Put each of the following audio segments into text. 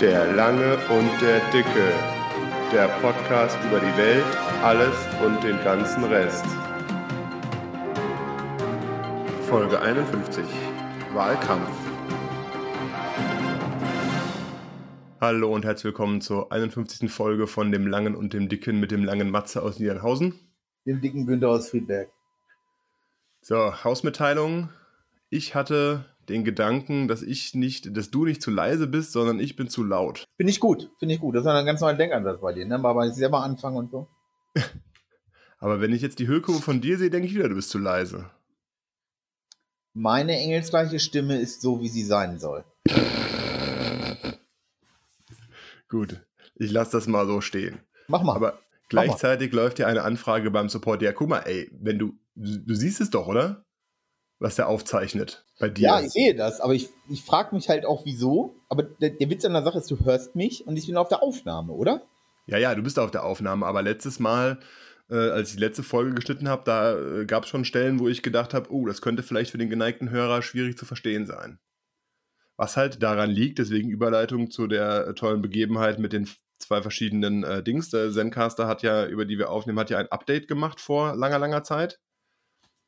Der Lange und der Dicke. Der Podcast über die Welt, alles und den ganzen Rest. Folge 51. Wahlkampf. Hallo und herzlich willkommen zur 51. Folge von dem Langen und dem Dicken mit dem langen Matze aus Niedernhausen. Dem dicken Günther aus Friedberg. So, Hausmitteilung. Ich hatte den Gedanken, dass ich nicht, dass du nicht zu leise bist, sondern ich bin zu laut. Finde ich gut, finde ich gut. Das ist ein ganz neuer Denkansatz bei dir, ne? Mal selber anfangen und so. Aber wenn ich jetzt die Hüllkurve von dir sehe, denke ich wieder, du bist zu leise. Meine engelsgleiche Stimme ist so, wie sie sein soll. Gut, ich lasse das mal so stehen. Mach mal. Aber gleichzeitig läuft ja eine Anfrage beim Support. Ja, guck mal, ey, wenn du, du siehst es doch, oder? Was der aufzeichnet bei dir. Ja, ich sehe das, aber ich, ich frage mich halt auch, wieso. Aber der, der Witz an der Sache ist, du hörst mich und ich bin auf der Aufnahme, oder? Ja, ja, du bist auf der Aufnahme, aber letztes Mal, äh, als ich die letzte Folge geschnitten habe, da äh, gab es schon Stellen, wo ich gedacht habe, oh, das könnte vielleicht für den geneigten Hörer schwierig zu verstehen sein. Was halt daran liegt, deswegen Überleitung zu der äh, tollen Begebenheit mit den zwei verschiedenen äh, Dings. Der Zencaster hat ja, über die wir aufnehmen, hat ja ein Update gemacht vor langer, langer Zeit.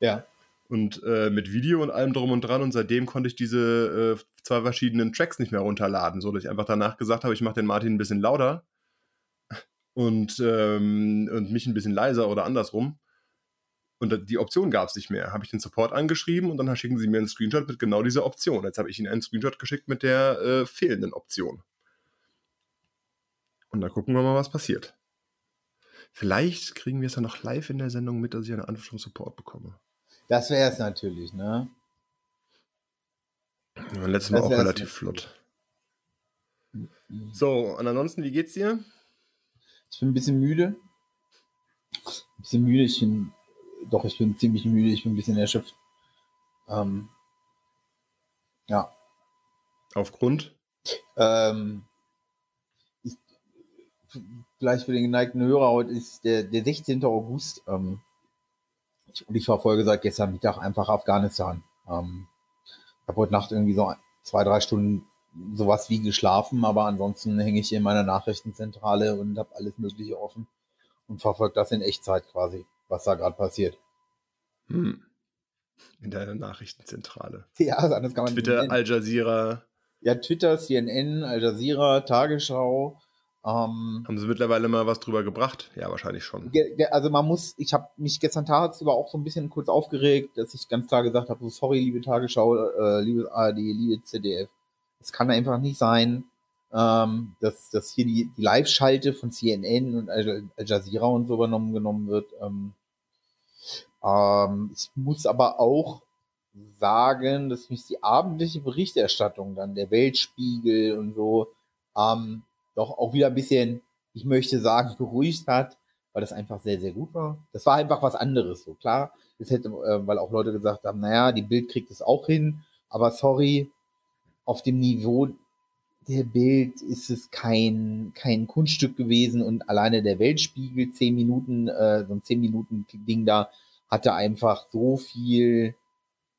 Ja. Und äh, mit Video und allem drum und dran. Und seitdem konnte ich diese äh, zwei verschiedenen Tracks nicht mehr runterladen, so dass ich einfach danach gesagt habe, ich mache den Martin ein bisschen lauter und, ähm, und mich ein bisschen leiser oder andersrum. Und die Option gab es nicht mehr. Habe ich den Support angeschrieben und dann schicken sie mir einen Screenshot mit genau dieser Option. Jetzt habe ich ihnen einen Screenshot geschickt mit der äh, fehlenden Option. Und dann gucken wir mal, was passiert. Vielleicht kriegen wir es ja noch live in der Sendung mit, dass ich eine Antwort vom Support bekomme. Das wäre es natürlich, ne? Ja, letztes Mal auch relativ flott. So, und ansonsten, wie geht's dir? Ich bin ein bisschen müde. Ein bisschen müde. Ich bin, doch, ich bin ziemlich müde. Ich bin ein bisschen erschöpft. Ähm, ja. Aufgrund? Ähm, ich, vielleicht für den geneigten Hörer, heute ist der, der 16. August. Ähm, und ich verfolge seit gestern Mittag einfach Afghanistan. Ähm, ich habe heute Nacht irgendwie so zwei, drei Stunden sowas wie geschlafen, aber ansonsten hänge ich in meiner Nachrichtenzentrale und habe alles Mögliche offen und verfolge das in Echtzeit quasi, was da gerade passiert. Hm. In deiner Nachrichtenzentrale. Ja, anders kann man Twitter, Al Jazeera. Ja, Twitter, CNN, Al Jazeera, Tagesschau, ähm, Haben sie mittlerweile mal was drüber gebracht? Ja, wahrscheinlich schon. Also man muss, ich habe mich gestern tagsüber auch so ein bisschen kurz aufgeregt, dass ich ganz klar gesagt habe, so sorry, liebe Tagesschau, äh, liebe ARD, liebe ZDF, es kann einfach nicht sein, ähm, dass, dass hier die, die Live-Schalte von CNN und Al, Jazeera und so übernommen genommen wird. Ähm, ähm, ich muss aber auch sagen, dass mich die abendliche Berichterstattung dann, der Weltspiegel und so, ähm, doch auch wieder ein bisschen, ich möchte sagen, beruhigt hat, weil das einfach sehr, sehr gut war. Das war einfach was anderes, so klar. Das hätte, äh, weil auch Leute gesagt haben, naja, die Bild kriegt es auch hin, aber sorry, auf dem Niveau der Bild ist es kein, kein Kunststück gewesen und alleine der Weltspiegel, zehn Minuten, äh, so ein zehn Minuten Ding da, hatte einfach so viel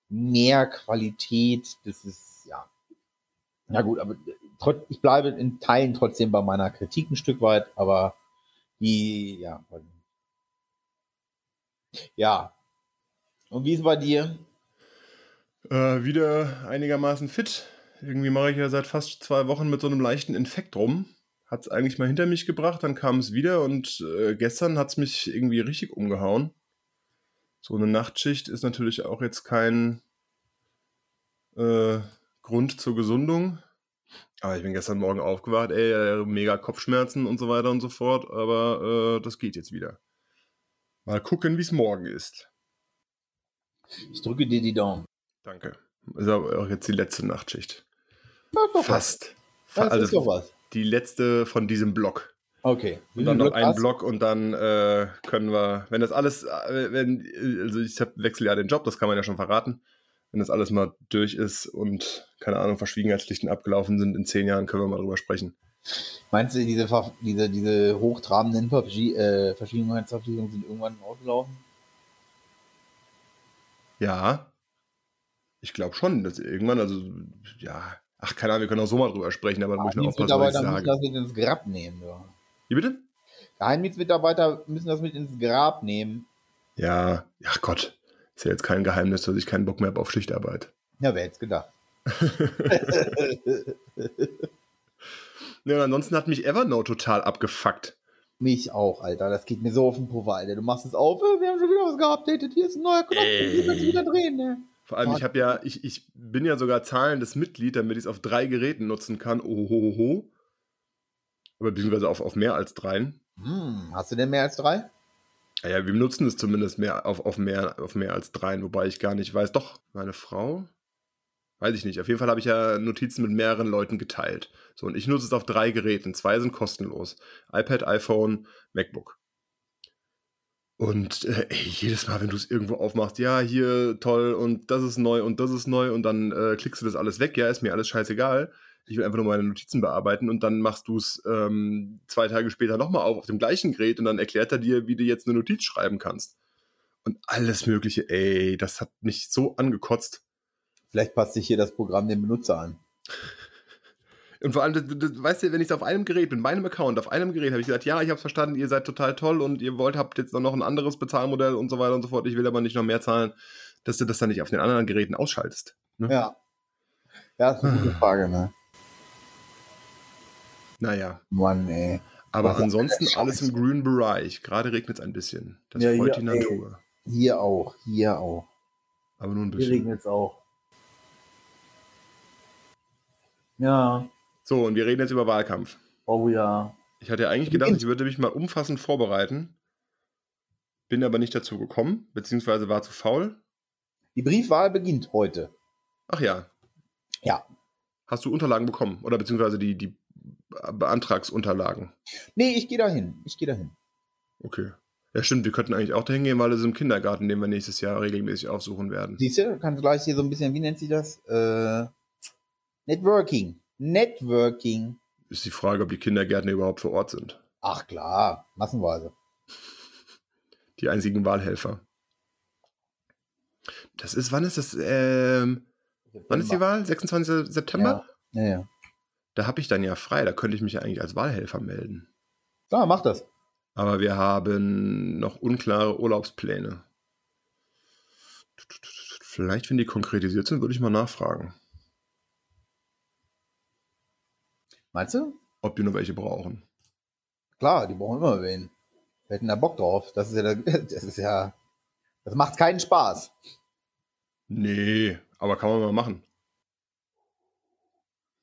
mehr Qualität, das ist, ja. Na gut, aber ich bleibe in Teilen trotzdem bei meiner Kritik ein Stück weit, aber die, ja. Ja. Und wie ist es bei dir? Äh, wieder einigermaßen fit. Irgendwie mache ich ja seit fast zwei Wochen mit so einem leichten Infekt rum. Hat es eigentlich mal hinter mich gebracht, dann kam es wieder und äh, gestern hat es mich irgendwie richtig umgehauen. So eine Nachtschicht ist natürlich auch jetzt kein äh, Grund zur Gesundung. Aber ich bin gestern Morgen aufgewacht, ey, äh, mega Kopfschmerzen und so weiter und so fort, aber äh, das geht jetzt wieder. Mal gucken, wie es morgen ist. Ich drücke dir die Daumen. Danke. Ist aber auch jetzt die letzte Nachtschicht. Fast. Das also ist doch was. Die letzte von diesem Block. Okay. Und dann noch ein Block und dann äh, können wir, wenn das alles, äh, wenn, also ich wechsle ja den Job, das kann man ja schon verraten wenn das alles mal durch ist und, keine Ahnung, Verschwiegenheitspflichten abgelaufen sind, in zehn Jahren können wir mal drüber sprechen. Meinst du, diese, diese, diese hochtrabenden äh, Verschwiegenheitsverpflichtungen sind irgendwann ausgelaufen? Ja. Ich glaube schon, dass irgendwann, also, ja, Ach, keine Ahnung, wir können auch so mal drüber sprechen, aber muss ich noch aufpassen, was ich sage. müssen das mit ins Grab nehmen. Ja. Wie bitte? Geheimdienstmitarbeiter müssen das mit ins Grab nehmen. Ja, ach Gott. Ist ja jetzt kein Geheimnis, dass ich keinen Bock mehr habe auf Schichtarbeit. Ja, wer hätte es gedacht. ja, ansonsten hat mich Evernote total abgefuckt. Mich auch, Alter. Das geht mir so auf den Puffer, Alter. Du machst es auf, wir haben schon wieder was geupdatet. Hier ist ein neuer Knopf. Hier kannst du wieder drehen, ne? Vor allem, ich habe ja, ich, ich bin ja sogar zahlendes Mitglied, damit ich es auf drei Geräten nutzen kann. Ohohoho. Aber beziehungsweise auf, auf mehr als dreien. Hm, hast du denn mehr als drei? Ja, wir nutzen es zumindest mehr auf, auf, mehr, auf mehr als dreien, wobei ich gar nicht weiß. Doch, meine Frau? Weiß ich nicht. Auf jeden Fall habe ich ja Notizen mit mehreren Leuten geteilt. So, und ich nutze es auf drei Geräten. Zwei sind kostenlos. iPad, iPhone, MacBook. Und äh, ey, jedes Mal, wenn du es irgendwo aufmachst, ja, hier toll und das ist neu und das ist neu und dann äh, klickst du das alles weg, ja, ist mir alles scheißegal. Ich will einfach nur meine Notizen bearbeiten und dann machst du es ähm, zwei Tage später nochmal auf, auf dem gleichen Gerät und dann erklärt er dir, wie du jetzt eine Notiz schreiben kannst. Und alles Mögliche, ey, das hat mich so angekotzt. Vielleicht passt sich hier das Programm dem Benutzer an. Und vor allem, das, das, weißt du, wenn ich es auf einem Gerät, mit meinem Account, auf einem Gerät, habe ich gesagt, ja, ich habe verstanden, ihr seid total toll und ihr wollt, habt jetzt noch ein anderes Bezahlmodell und so weiter und so fort. Ich will aber nicht noch mehr zahlen, dass du das dann nicht auf den anderen Geräten ausschaltest. Ne? Ja. Ja, das ist eine gute Frage, ne? Naja. Mann, ey. Aber Was ansonsten alles im grünen Bereich. Gerade regnet es ein bisschen. Das ja, freut hier, die Natur. Ey, hier auch, hier auch. Aber nur ein bisschen. Hier regnet es auch. Ja. So, und wir reden jetzt über Wahlkampf. Oh ja. Ich hatte eigentlich gedacht, ich würde mich mal umfassend vorbereiten. Bin aber nicht dazu gekommen, beziehungsweise war zu faul. Die Briefwahl beginnt heute. Ach ja. Ja. Hast du Unterlagen bekommen? Oder beziehungsweise die, die Beantragsunterlagen? Nee, ich gehe dahin. Ich gehe dahin. Okay. Ja, stimmt, wir könnten eigentlich auch dahin gehen, weil es im Kindergarten, den wir nächstes Jahr regelmäßig aufsuchen werden. Siehst du, kannst du gleich hier so ein bisschen, wie nennt sich das? Äh, Networking. Networking. Ist die Frage, ob die Kindergärten überhaupt vor Ort sind. Ach klar, massenweise. Die einzigen Wahlhelfer. Das ist, wann ist das? Ähm, wann ist die Wahl? 26. September? Ja, ja. ja. Da habe ich dann ja frei, da könnte ich mich ja eigentlich als Wahlhelfer melden. Ja, mach das. Aber wir haben noch unklare Urlaubspläne. Vielleicht, wenn die konkretisiert sind, würde ich mal nachfragen. Meinst du? Ob die noch welche brauchen. Klar, die brauchen immer wen. Wir hätten da Bock drauf. Das ist ja, das ist ja, das macht keinen Spaß. Nee, aber kann man mal machen.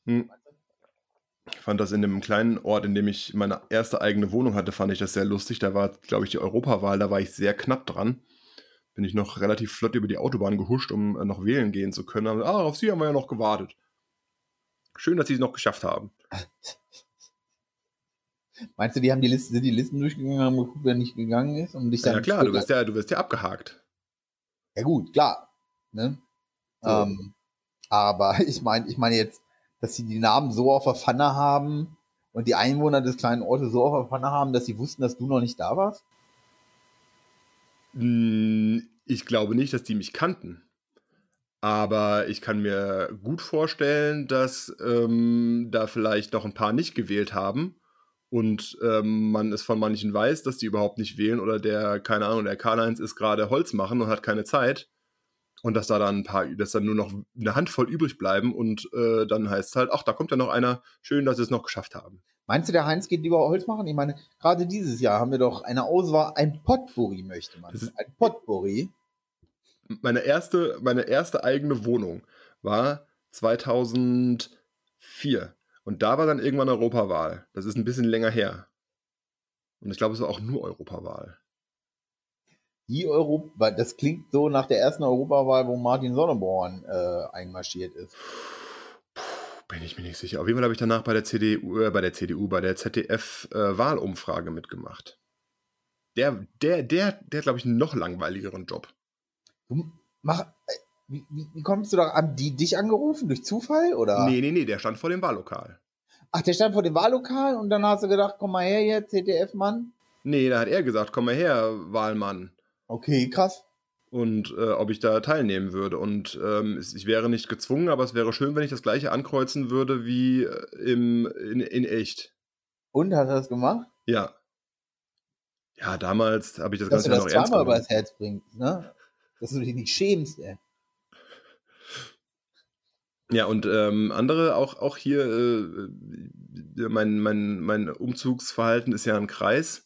Hm. Ich fand das in dem kleinen Ort, in dem ich meine erste eigene Wohnung hatte, fand ich das sehr lustig. Da war, glaube ich, die Europawahl, da war ich sehr knapp dran. Bin ich noch relativ flott über die Autobahn gehuscht, um äh, noch wählen gehen zu können. Aber, ah, auf Sie haben wir ja noch gewartet. Schön, dass Sie es noch geschafft haben. Meinst du, die haben die Liste, sind die Listen durchgegangen, haben geguckt, wer nicht gegangen ist? Um dich dann ja klar, du wirst ja, du wirst ja abgehakt. Ja gut, klar. Ne? So. Ähm, aber ich meine, ich meine jetzt, dass sie die Namen so auf der Pfanne haben und die Einwohner des kleinen Ortes so auf der Pfanne haben, dass sie wussten, dass du noch nicht da warst? Hm, ich glaube nicht, dass die mich kannten. Aber ich kann mir gut vorstellen, dass ähm, da vielleicht noch ein paar nicht gewählt haben und ähm, man es von manchen weiß, dass die überhaupt nicht wählen oder der, keine Ahnung, der Karl-Heinz ist gerade Holz machen und hat keine Zeit und dass da dann ein paar, dass dann nur noch eine Handvoll übrig bleiben und äh, dann heißt es halt, ach, da kommt ja noch einer, schön, dass sie es noch geschafft haben. Meinst du, der Heinz geht lieber Holz machen? Ich meine, gerade dieses Jahr haben wir doch eine Auswahl, ein Potpourri möchte man. ein Potpourri meine erste, meine erste eigene Wohnung war 2004. Und da war dann irgendwann Europawahl. Das ist ein bisschen länger her. Und ich glaube, es war auch nur Europawahl. Die Europa, das klingt so nach der ersten Europawahl, wo Martin Sonneborn äh, einmarschiert ist. Puh, bin ich mir nicht sicher. Auf jeden Fall habe ich danach bei der CDU, äh, bei der CDU, bei der ZDF-Wahlumfrage äh, mitgemacht. Der, der, der, der hat, glaube ich, einen noch langweiligeren Job. Du mach, äh, wie, wie, wie, kommst du da an die dich angerufen? Durch Zufall? Oder? Nee, nee, nee, der stand vor dem Wahllokal. Ach, der stand vor dem Wahllokal und dann hast du gedacht, komm mal her jetzt, ZDF-Mann? Nee, da hat er gesagt, komm mal her, Wahlmann. Okay, krass. und äh, ob ich da teilnehmen würde. Und ähm, ich wäre nicht gezwungen, aber es wäre schön, wenn ich das gleiche ankreuzen würde wie äh, im, in, in echt. Und hat er das gemacht? Ja. Ja, damals habe ich das Dass Ganze du ja das noch ernst genommen. übers Herz bringst, ne? Dass du dich nicht schämst, ey. Ja, und ähm, andere, auch, auch hier, äh, mein, mein, mein Umzugsverhalten ist ja ein Kreis.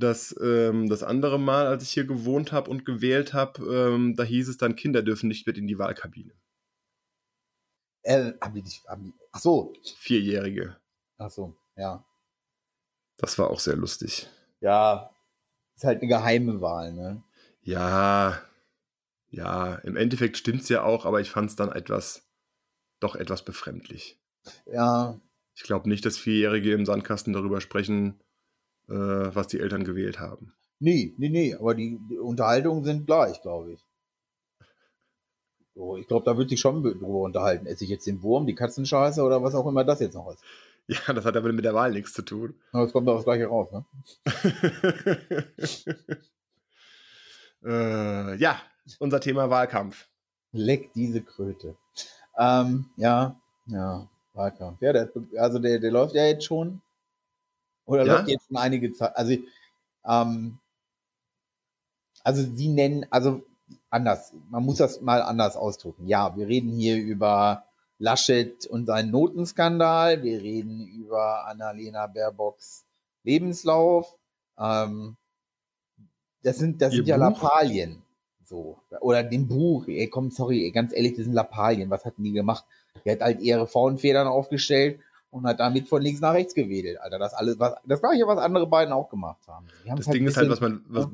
Das, ähm, das andere Mal, als ich hier gewohnt habe und gewählt habe, ähm, da hieß es dann, Kinder dürfen nicht mit in die Wahlkabine. Äh, haben die dich, haben die, ach so, Vierjährige. ach so, ja. Das war auch sehr lustig. Ja, ist halt eine geheime Wahl, ne? Ja, ja, im Endeffekt stimmt's ja auch, aber ich fand es dann etwas, doch etwas befremdlich. Ja, Ich glaube nicht, dass Vierjährige im Sandkasten darüber sprechen, äh, was die Eltern gewählt haben. nee, nee, nee, aber die, die Unterhaltungen sind gleich, glaube ich. So, ich glaube, da wird sich schon drüber unterhalten. Esse ich jetzt den Wurm, die Katzenscheiße oder was auch immer das jetzt noch ist. Ja, das hat aber mit der Wahl nichts zu tun. Aber es kommt doch das gleiche raus, ne? äh, ja, unser Thema Wahlkampf. Leck diese Kröte. Ähm, ja, ja, Wahlkampf. Ja, der, also der, der läuft ja jetzt schon. Oder Ja? läuft jetzt schon einige Zeit. Also, ähm, also sie nennen, also anders, man muss das mal anders ausdrücken. Ja, wir reden hier über Laschet und seinen Notenskandal, wir reden über Annalena Baerbocks Lebenslauf. Ähm, das sind, das Ihr sind ja Buch? Lappalien. So. Oder dem Buch, ey, komm, sorry, ganz ehrlich, das sind Lappalien. Was hatten die gemacht? Die hat halt ihre Frauenfedern aufgestellt und hat damit von links nach rechts gewedelt, Alter. Das alles, was, das gleiche, was andere beiden auch gemacht haben. Das es Ding ist halt, was mein, was,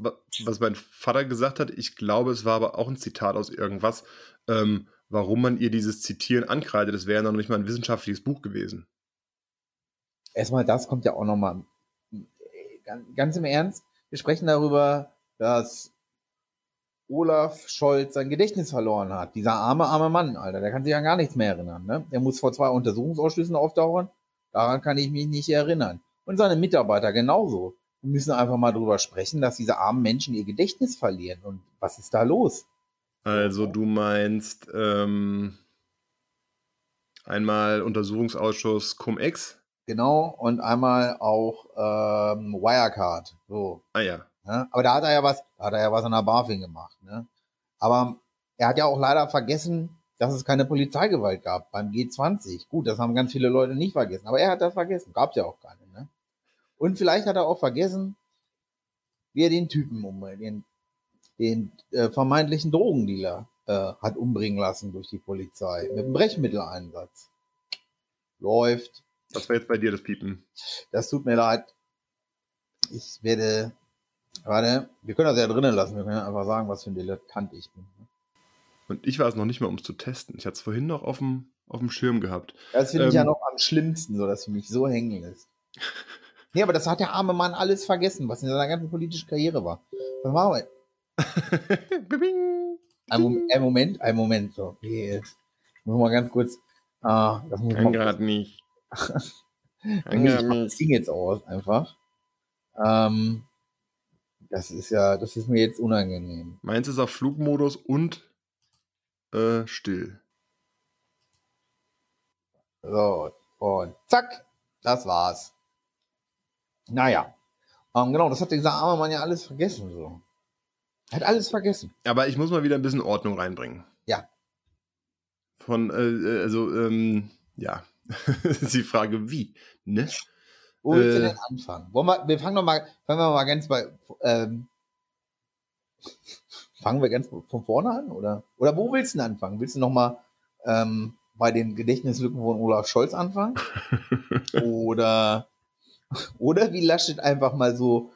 was mein Vater gesagt hat, ich glaube, es war aber auch ein Zitat aus irgendwas, ähm, warum man ihr dieses Zitieren ankreidet. Das wäre ja noch nicht mal ein wissenschaftliches Buch gewesen. erstmal das kommt ja auch nochmal ganz, ganz im Ernst. Wir sprechen darüber, dass Olaf Scholz sein Gedächtnis verloren hat. Dieser arme, arme Mann, Alter, der kann sich an gar nichts mehr erinnern. Ne? Der muss vor zwei Untersuchungsausschüssen auftauchen. Daran kann ich mich nicht erinnern. Und seine Mitarbeiter genauso. Wir müssen einfach mal drüber sprechen, dass diese armen Menschen ihr Gedächtnis verlieren. Und was ist da los? Also du meinst ähm, einmal Untersuchungsausschuss Cum-Ex? Genau. Und einmal auch ähm, Wirecard. So. Ah ja. Ne? Aber da hat er ja was, da hat er ja was an der BaFin gemacht. Ne? Aber er hat ja auch leider vergessen, dass es keine Polizeigewalt gab beim G20. Gut, das haben ganz viele Leute nicht vergessen, aber er hat das vergessen. Gab ja auch keine. Ne? Und vielleicht hat er auch vergessen, wie er den Typen um, den, den äh, vermeintlichen Drogendealer äh, hat umbringen lassen durch die Polizei mit einem Brechmitteleinsatz. Läuft. Das war jetzt bei dir das Piepen. Das tut mir leid. Ich werde. Warte, wir können das ja drinnen lassen. Wir können einfach sagen, was für ein Dilettant ich bin. Und ich war es noch nicht mal, um es zu testen. Ich hatte es vorhin noch auf dem, auf dem Schirm gehabt. Das finde ich ja Ähm. noch am schlimmsten, so dass sie mich so hängen lässt. Nee, aber das hat der arme Mann alles vergessen, was in seiner ganzen politischen Karriere war. Was machen wir? Bing. Ein Moment, ein Moment, ein Moment. So, okay, muss mal ganz kurz. Ah, das muss ich Kann gerade nicht. Ich. Ding jetzt aus, einfach. Ähm, das ist ja, das ist mir jetzt unangenehm. Meins ist auf Flugmodus und äh, still. So, und zack, das war's. Naja, ähm, genau, das hat dieser arme Mann ja alles vergessen. So. Er hat alles vergessen. Aber ich muss mal wieder ein bisschen Ordnung reinbringen. Ja. Von, äh, also, ähm, ja. ist die Frage, wie, ne? Wo willst du Äh. denn anfangen? Wollen wir, wir fangen noch mal, fangen wir mal ganz bei, ähm, fangen wir ganz von vorne an, oder? Oder wo willst du denn anfangen? Willst du noch mal ähm, bei den Gedächtnislücken von Olaf Scholz anfangen? oder, oder wie Laschet einfach mal so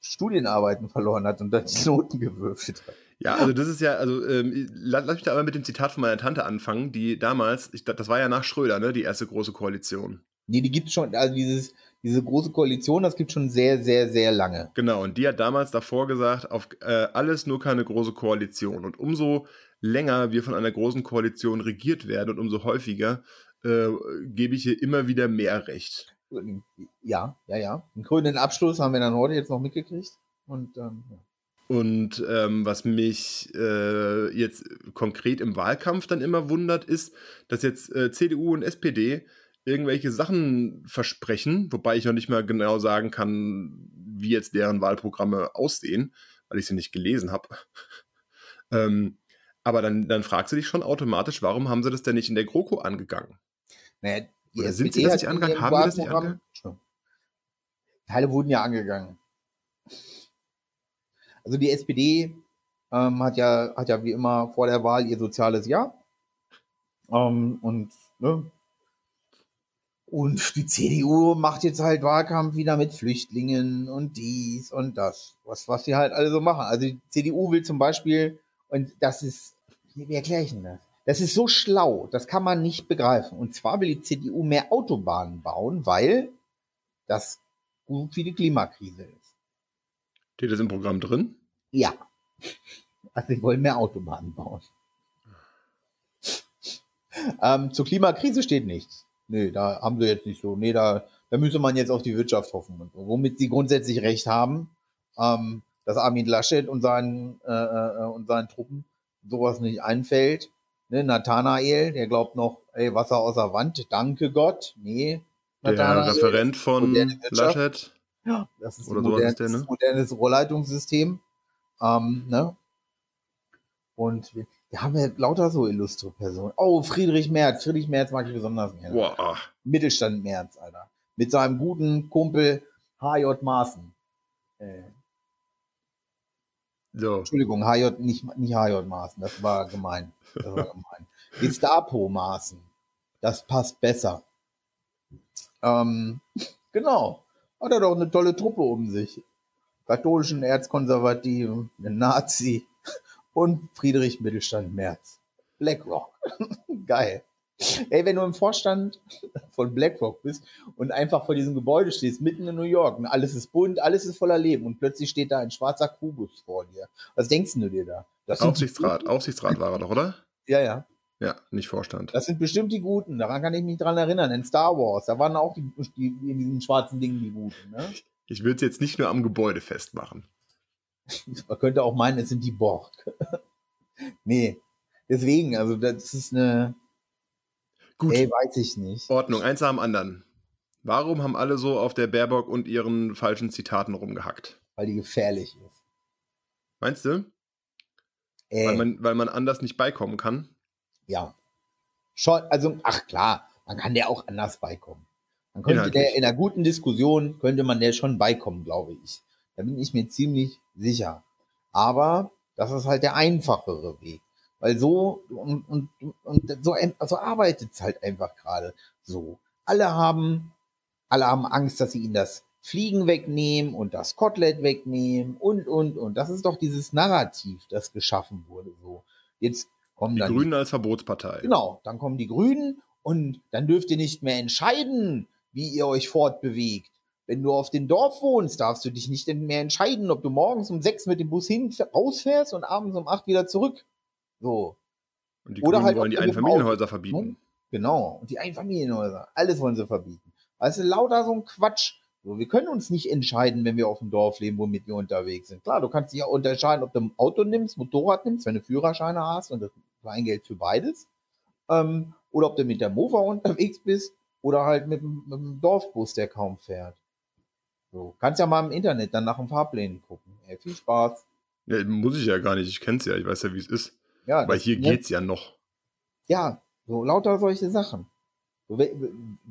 Studienarbeiten verloren hat und dann die Noten gewürfelt hat? Ja, also das ist ja, also ähm, lass, mich da aber mit dem Zitat von meiner Tante anfangen, die damals, ich, das war ja nach Schröder, ne, die erste große Koalition. Nee, die gibt schon, also dieses, diese große Koalition, das gibt schon sehr, sehr, sehr lange. Genau, und die hat damals davor gesagt, auf äh, alles nur keine große Koalition. Und umso länger wir von einer großen Koalition regiert werden und umso häufiger äh, gebe ich ihr immer wieder mehr Recht. Ja, ja, ja. Einen grünen Abschluss haben wir dann heute jetzt noch mitgekriegt. Und ähm, ja. Und ähm, was mich äh, jetzt konkret im Wahlkampf dann immer wundert, ist, dass jetzt äh, CDU und SPD irgendwelche Sachen versprechen, wobei ich noch nicht mal genau sagen kann, wie jetzt deren Wahlprogramme aussehen, weil ich sie nicht gelesen habe. ähm, aber dann, dann fragst du dich schon automatisch, warum haben sie das denn nicht in der GroKo angegangen? Naja, Oder sind sie das nicht angegangen? Haben die das nicht angegangen? Teile wurden ja angegangen. Also die SPD ähm, hat ja hat ja wie immer vor der Wahl ihr soziales Jahr ähm, und ne, und die CDU macht jetzt halt Wahlkampf wieder mit Flüchtlingen und dies und das, was was sie halt alle so machen. Also die CDU will zum Beispiel und das ist wie erkläre ich denn das? Das ist so schlau, das kann man nicht begreifen. Und zwar will die CDU mehr Autobahnen bauen, weil das gut für die Klimakrise ist. Steht das im Programm drin? Ja. Also sie wollen mehr Autobahnen bauen. Ähm, zur Klimakrise steht nichts. Nee, da haben sie jetzt nicht so. Nee, da, da müsste man jetzt auf die Wirtschaft hoffen. Womit sie grundsätzlich recht haben, ähm, dass Armin Laschet und seinen, äh, äh, und seinen Truppen sowas nicht einfällt. Ne, Nathanael, der glaubt noch, ey, Wasser aus der Wand, danke Gott. Nee, Der Referent von. Laschet. Ja, das ist Oder ein modernes, ist der, ne? modernes Rohrleitungssystem. Ähm, ne? Und wir, haben ja lauter so illustre Personen. Oh, Friedrich Merz. Friedrich Merz mag ich besonders gerne. Boah. Mittelstand Merz, Alter. Mit seinem guten Kumpel HJ Maaßen. Äh, So. Entschuldigung, HJ, nicht, nicht HJ Maaßen. Das war gemein. Das war gemein. Gestapo Maaßen. Das passt besser. Ähm, genau. Hat er doch eine tolle Truppe um sich. Katholischen Erzkonservativen, einen Nazi und Friedrich Mittelstand Merz. BlackRock. Geil. Ey, wenn du im Vorstand von BlackRock bist und einfach vor diesem Gebäude stehst, mitten in New York, und alles ist bunt, alles ist voller Leben und plötzlich steht da ein schwarzer Kubus vor dir. Was denkst du dir da? Das Aufsichtsrat. Aufsichtsrat war er doch, oder? Ja, ja. Ja, nicht Vorstand. Das sind bestimmt die Guten. Daran kann ich mich dran erinnern. In Star Wars, da waren auch die, die in diesen schwarzen Dingen die Guten. Ne? Ich würde es jetzt nicht nur am Gebäude festmachen. Man könnte auch meinen, es sind die Borg. nee. Deswegen, also das ist eine, Gut, ey, weiß ich nicht. Ordnung, eins dem anderen. Warum haben alle so auf der Baerbock und ihren falschen Zitaten rumgehackt? Weil die gefährlich ist. Meinst du? Ey, Weil man, weil man anders nicht beikommen kann? ja. Schon, also, ach klar, man kann der auch anders beikommen. Man könnte Inhaltlich. der in einer guten Diskussion, könnte man der schon beikommen, glaube ich. Da bin ich mir ziemlich sicher. Aber das ist halt der einfachere Weg. Weil so, und, und, und so, also arbeitet es halt einfach gerade so. Alle haben, alle haben Angst, dass sie ihnen das Fliegen wegnehmen und das Kotelett wegnehmen und, und, und. Das ist doch dieses Narrativ, das geschaffen wurde, so. Jetzt kommen Die dann Grünen als Verbotspartei. Genau, dann kommen die Grünen und dann dürft ihr nicht mehr entscheiden, wie ihr euch fortbewegt. Wenn du auf dem Dorf wohnst, darfst du dich nicht mehr entscheiden, ob du morgens um sechs mit dem Bus hin rausfährst und abends um acht wieder zurück. So, Und die Oder Grünen halt wollen die Einfamilienhäuser verbieten. genau. Und die Einfamilienhäuser, alles wollen sie verbieten. Also lauter so ein Quatsch. So, wir können uns nicht entscheiden, wenn wir auf dem Dorf leben, womit wir unterwegs sind. Klar, du kannst dich ja unterscheiden, ob du ein Auto nimmst, Motorrad nimmst, wenn du Führerscheine hast und das Kleingeld für beides. Ähm, oder ob du mit der Mofa unterwegs bist oder halt mit, mit dem Dorfbus, der kaum fährt. So, kannst ja mal im Internet dann nach den Fahrplänen gucken. Ey, viel Spaß. Ja, muss ich ja gar nicht. Ich kenn's ja. Ich weiß ja, wie es ist. Ja, Aber hier ne? geht's ja noch. Ja, so lauter solche Sachen. So, wel-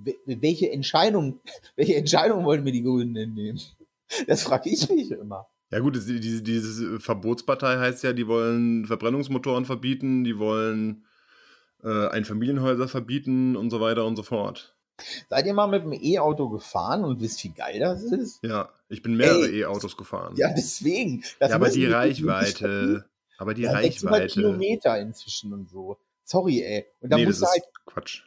wel- welche Entscheidung, welche Entscheidung wollen mir die Grünen denn nehmen? Das frage ich mich immer. Ja gut, diese, diese Verbotspartei heißt ja, die wollen Verbrennungsmotoren verbieten, die wollen äh, Einfamilienhäuser verbieten und so weiter und so fort. Seid ihr mal mit dem E-Auto gefahren und wisst, wie geil das ist? Ja, ich bin mehrere. E-Autos gefahren. Ja, deswegen. Das Ja, aber die. Reichweite. Aber die Ja, 600 Reichweite. Kilometer inzwischen und so. Sorry, ey. Und dann Nee, das musst du ist halt. Quatsch.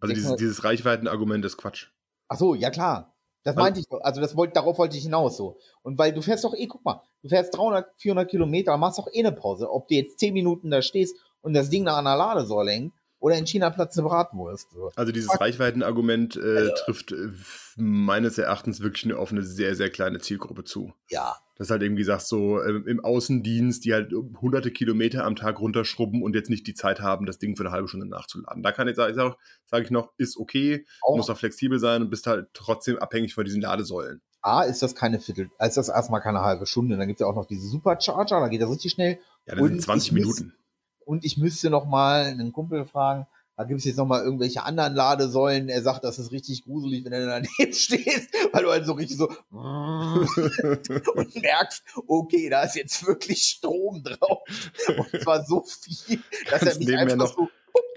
Also dieses, 600 dieses Reichweitenargument ist Quatsch. Ach so, ja klar. Das Also- meinte ich doch. Also das wollte, darauf wollte ich hinaus so. Und weil du fährst doch eh, guck mal, du fährst 300, 400 Kilometer, machst doch eh eine Pause. Ob du jetzt 10 Minuten da stehst und das Ding nach einer Ladesäule hängt Oder in China platzt eine Bratwurst. So. Also dieses Reichweitenargument äh, trifft äh, meines Erachtens wirklich nur auf eine sehr, sehr kleine Zielgruppe zu. Ja. Das halt irgendwie sagst so äh, im Außendienst, die halt hunderte Kilometer am Tag runterschrubben und jetzt nicht die Zeit haben, das Ding für eine halbe Stunde nachzuladen. Da kann ich sagen, sage sag ich noch, ist okay, Auch- muss auch flexibel sein und bist halt trotzdem abhängig von diesen Ladesäulen. A, ist das keine Viertel, ist das erstmal keine halbe Stunde. Dann gibt es ja auch noch diese Supercharger, da geht das richtig schnell. Ja, das Und sind 20 ich muss- Minuten. Und ich müsste noch mal einen Kumpel fragen, da gibt es jetzt noch mal irgendwelche anderen Ladesäulen. Er sagt, das ist richtig gruselig, wenn du daneben stehst, weil du halt so richtig so und merkst, okay, da ist jetzt wirklich Strom drauf. Und zwar so viel, dass er Kannst mich nebenher einfach noch- so,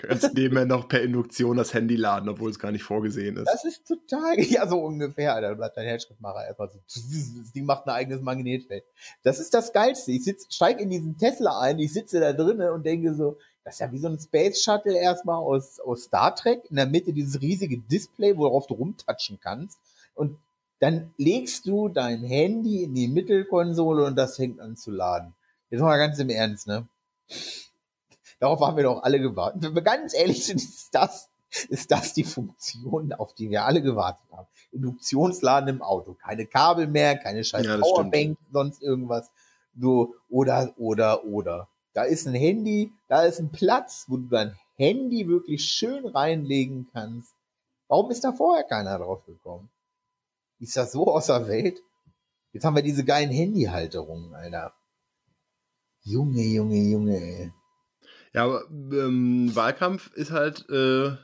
Kannst nebenher noch per Induktion das Handy laden, obwohl es gar nicht vorgesehen ist. das ist total, ja, so ungefähr. Da bleibt dein Herzschrittmacher einfach so, Ding macht ein eigenes Magnetfeld. Das ist das Geilste. Ich sitz, steig in diesen Tesla ein, ich sitze da drinnen und denke so, das ist ja wie so ein Space Shuttle erstmal aus, aus Star Trek. In der Mitte dieses riesige Display, worauf du rumtatschen kannst. Und dann legst du dein Handy in die Mittelkonsole und das fängt an zu laden. Jetzt mal ganz im Ernst, ne? Darauf haben wir doch alle gewartet. Wenn wir ganz ehrlich sind, ist das, ist das die Funktion, auf die wir alle gewartet haben. Induktionsladen im Auto. Keine Kabel mehr, keine scheiß Ja. Powerbank, sonst irgendwas. So, oder, oder, oder. Da ist ein Handy, da ist ein Platz, wo du dein Handy wirklich schön reinlegen kannst. Warum ist da vorher keiner drauf gekommen? Ist das so außer Welt? Jetzt haben wir diese geilen Handyhalterungen, Alter. Junge, Junge, Junge, ey. Ja, aber ähm, Wahlkampf ist halt, äh,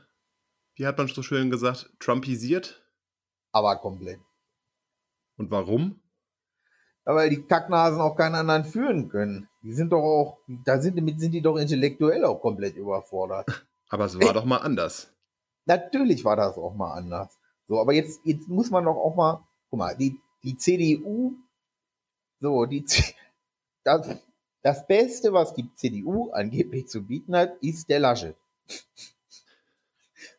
wie hat man so schön gesagt, trumpisiert. Aber komplett. Und warum? Weil die Kacknasen auch keinen anderen führen können. Die sind doch auch, da sind, damit sind die doch intellektuell auch komplett überfordert. Aber es war doch mal anders. Natürlich war das auch mal anders. So, aber jetzt, jetzt muss man doch auch mal, guck mal, die, die CDU, so, die, das, das Beste, was die CDU angeblich zu bieten hat, ist der Laschet.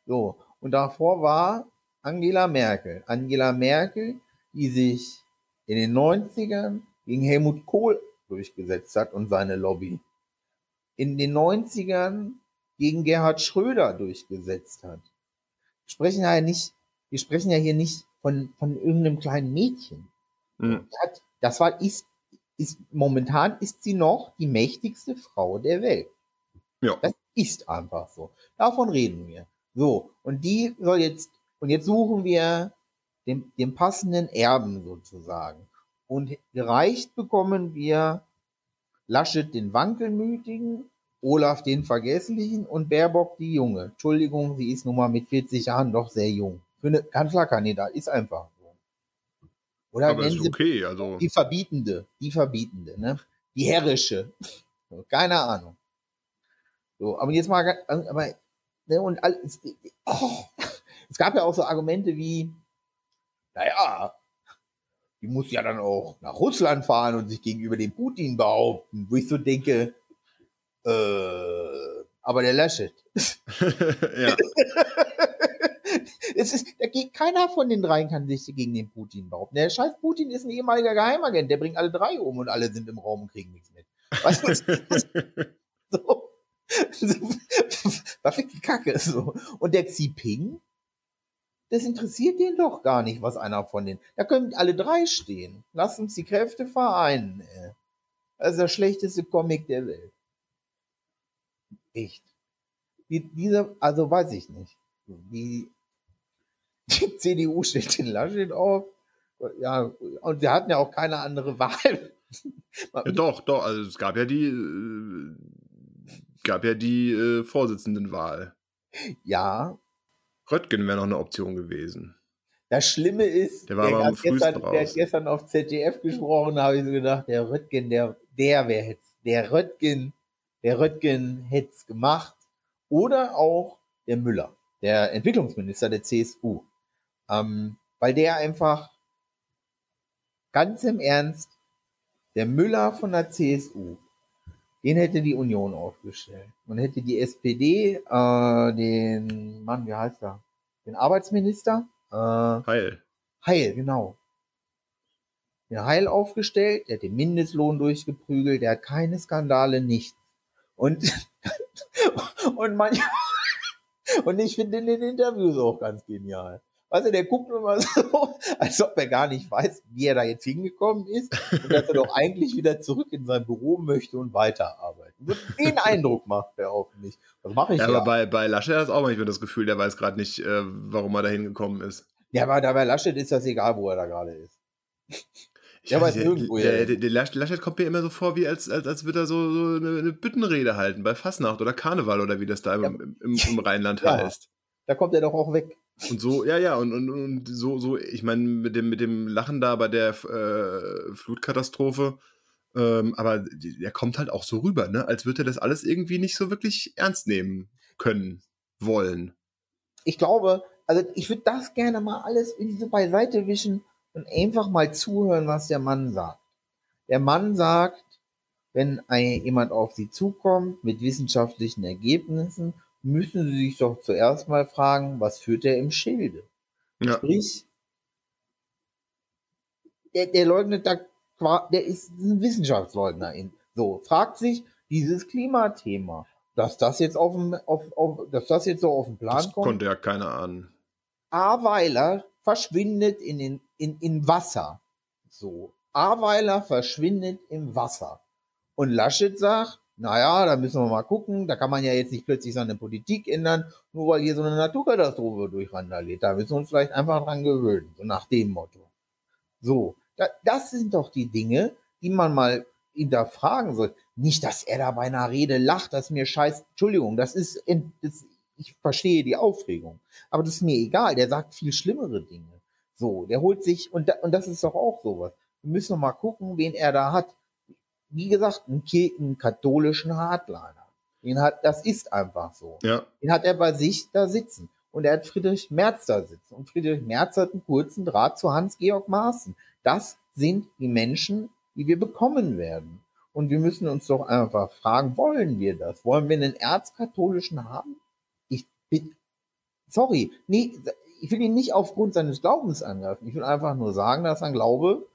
So, und davor war Angela Merkel. Angela Merkel, die sich in den 90ern gegen Helmut Kohl durchgesetzt hat und seine Lobby. In den 90ern gegen Gerhard Schröder durchgesetzt hat. Wir sprechen ja nicht, wir sprechen ja hier nicht von, von irgendeinem kleinen Mädchen. Hm. Hat, das war, ist, ist, momentan ist sie noch die mächtigste Frau der Welt. Ja. Das ist einfach so. Davon reden wir. So. Und die soll jetzt, und jetzt suchen wir den, den passenden Erben sozusagen. Und gereicht bekommen wir Laschet den Wankelmütigen, Olaf den Vergesslichen und Baerbock die Junge. Entschuldigung, sie ist nun mal mit 40 Jahren doch sehr jung. Für eine Kanzlerkandidat ist einfach. Oder Aber nennen ist okay, also. die Verbietende, die Verbietende, ne? Die herrische. Keine Ahnung. So, aber jetzt mal, ga- aber, ne, und alles, oh, es gab ja auch so Argumente wie, naja, die muss ja dann auch nach Russland fahren und sich gegenüber dem Putin behaupten, wo ich so denke, äh, aber der Laschet. ja. Es ist, da geht keiner von den dreien kann sich gegen den Putin behaupten. Der scheiß Putin ist ein ehemaliger Geheimagent, der bringt alle drei um und alle sind im Raum und kriegen nichts mit. Weißt du, so. Was für die Kacke so. Und der Xi Ping, das interessiert den doch gar nicht, was einer von denen. Da können alle drei stehen. Lass uns die Kräfte vereinen. Ey. Das ist der schlechteste Comic der Welt. Echt. Die, diese, also weiß ich nicht. Die, die CDU stellt den Laschet auf. Ja, und wir hatten ja auch keine andere Wahl. ja, doch, doch. Also es gab ja die, äh, gab ja die äh, Vorsitzendenwahl. Ja, Röttgen wäre noch eine Option gewesen. das Schlimme ist, Der war aber am hat gestern, der hat gestern auf ZDF gesprochen, da habe ich so gedacht, der Röttgen, der, der wäre jetzt, der Röttgen, der Röttgen hätte es gemacht. Oder auch der Müller, der Entwicklungsminister der CSU. Ähm, weil der einfach ganz im Ernst, der Müller von der CSU, den hätte die Union aufgestellt. Und hätte die SPD äh, den, Mann, wie heißt er? Den Arbeitsminister? Äh, Heil. Heil, genau. Den Heil aufgestellt, der hat den Mindestlohn durchgeprügelt, der hat keine Skandale, nichts. Und, und, manch, Und ich finde in den Interviews auch ganz genial. Weißt du, der guckt immer so, als ob er gar nicht weiß, wie er da jetzt hingekommen ist und dass er doch eigentlich wieder zurück in sein Büro möchte und weiterarbeiten. Den Eindruck macht er auf mich. Das mache ich Ja, ja. aber bei, bei Laschet hat es auch manchmal das Gefühl, der weiß gerade nicht, äh, warum er da hingekommen ist. ja, aber da bei Laschet ist das egal, wo er da gerade ist. Ich Der weiß nicht, nirgendwo, der, ja. der, der Lasch- Laschet kommt mir immer so vor, wie als, als, als würde er so, so eine, eine Büttenrede halten bei Fastnacht oder Karneval oder wie das da im, Ja. im, im, im Rheinland Ja. heißt. Da kommt er doch auch weg. Und so, ja, ja, und, und, und so, so, ich meine, mit dem, mit dem Lachen da bei der äh, Flutkatastrophe, ähm, aber der kommt halt auch so rüber, ne? Als würde er das alles irgendwie nicht so wirklich ernst nehmen können, wollen. ich glaube, also ich würde das gerne mal alles in diese beiseite wischen und einfach mal zuhören, was der Mann sagt. Der Mann sagt, wenn ein, jemand auf sie zukommt mit wissenschaftlichen Ergebnissen, müssen sie sich doch zuerst mal fragen, was führt er im Schilde? Ja. Sprich, der, der leugnet da, der ist ein Wissenschaftsleugner. In, so, fragt sich dieses Klimathema, dass das jetzt auf dem, auf, auf, dass das jetzt so auf den Plan Das kommt. konnte ja keiner ahnen. Aweiler verschwindet in, den, in, in Wasser. So. Aweiler verschwindet im Wasser. Und Laschet sagt, naja, da müssen wir mal gucken, da kann man ja jetzt nicht plötzlich seine Politik ändern, nur weil hier so eine Naturkatastrophe durchrandaliert. Da müssen wir uns vielleicht einfach dran gewöhnen, so nach dem Motto. So, da, das sind doch die Dinge, die man mal hinterfragen soll. Nicht, dass er da bei einer Rede lacht, das ist mir scheiß, Entschuldigung, das ist, das, ich verstehe die Aufregung. Aber das ist mir egal, der sagt viel schlimmere Dinge. So, der holt sich, und, da, und das ist doch auch sowas. Wir müssen mal gucken, wen er da hat. Wie gesagt, einen, einen katholischen Hardliner. Den hat, das ist einfach so. Ja, Den hat er bei sich da sitzen. Und er hat Friedrich Merz da sitzen. Und Friedrich Merz hat einen kurzen Draht zu Hans-Georg Maaßen. Das sind die Menschen, die wir bekommen werden. Und wir müssen uns doch einfach fragen, wollen wir das? Wollen wir einen erzkatholischen haben? Ich bin, sorry, nee, ich will ihn nicht aufgrund seines Glaubens angreifen. Ich will einfach nur sagen, dass ein Glaube,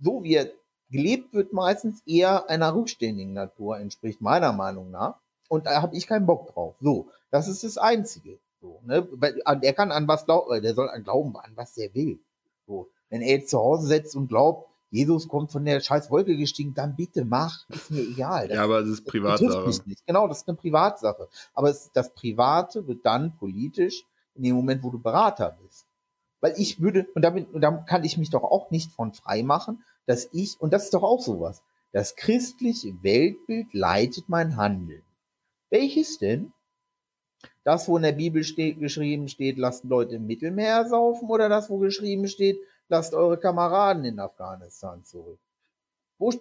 so wie er gelebt wird, meistens eher einer rückständigen Natur entspricht, meiner Meinung nach. Und da habe ich keinen Bock drauf. So, das ist das Einzige. So, ne? Weil, an- Er kann an was glauben, der soll an glauben, an was er will. So, wenn er jetzt zu Hause sitzt und glaubt, Jesus kommt von der scheiß Wolke gestiegen, dann bitte mach, ist mir egal. Das ja, aber es ist Privatsache. Genau, das ist eine Privatsache. Aber es, das Private wird dann politisch in dem Moment, wo du Berater bist. Weil ich würde, und damit, und da kann ich mich doch auch nicht von frei machen, dass ich, und das ist doch auch sowas, das christliche Weltbild leitet mein Handeln. Welches denn? Das, wo in der Bibel steht, geschrieben steht, lasst Leute im Mittelmeer saufen, oder das, wo geschrieben steht, lasst eure Kameraden in Afghanistan zurück? Wo,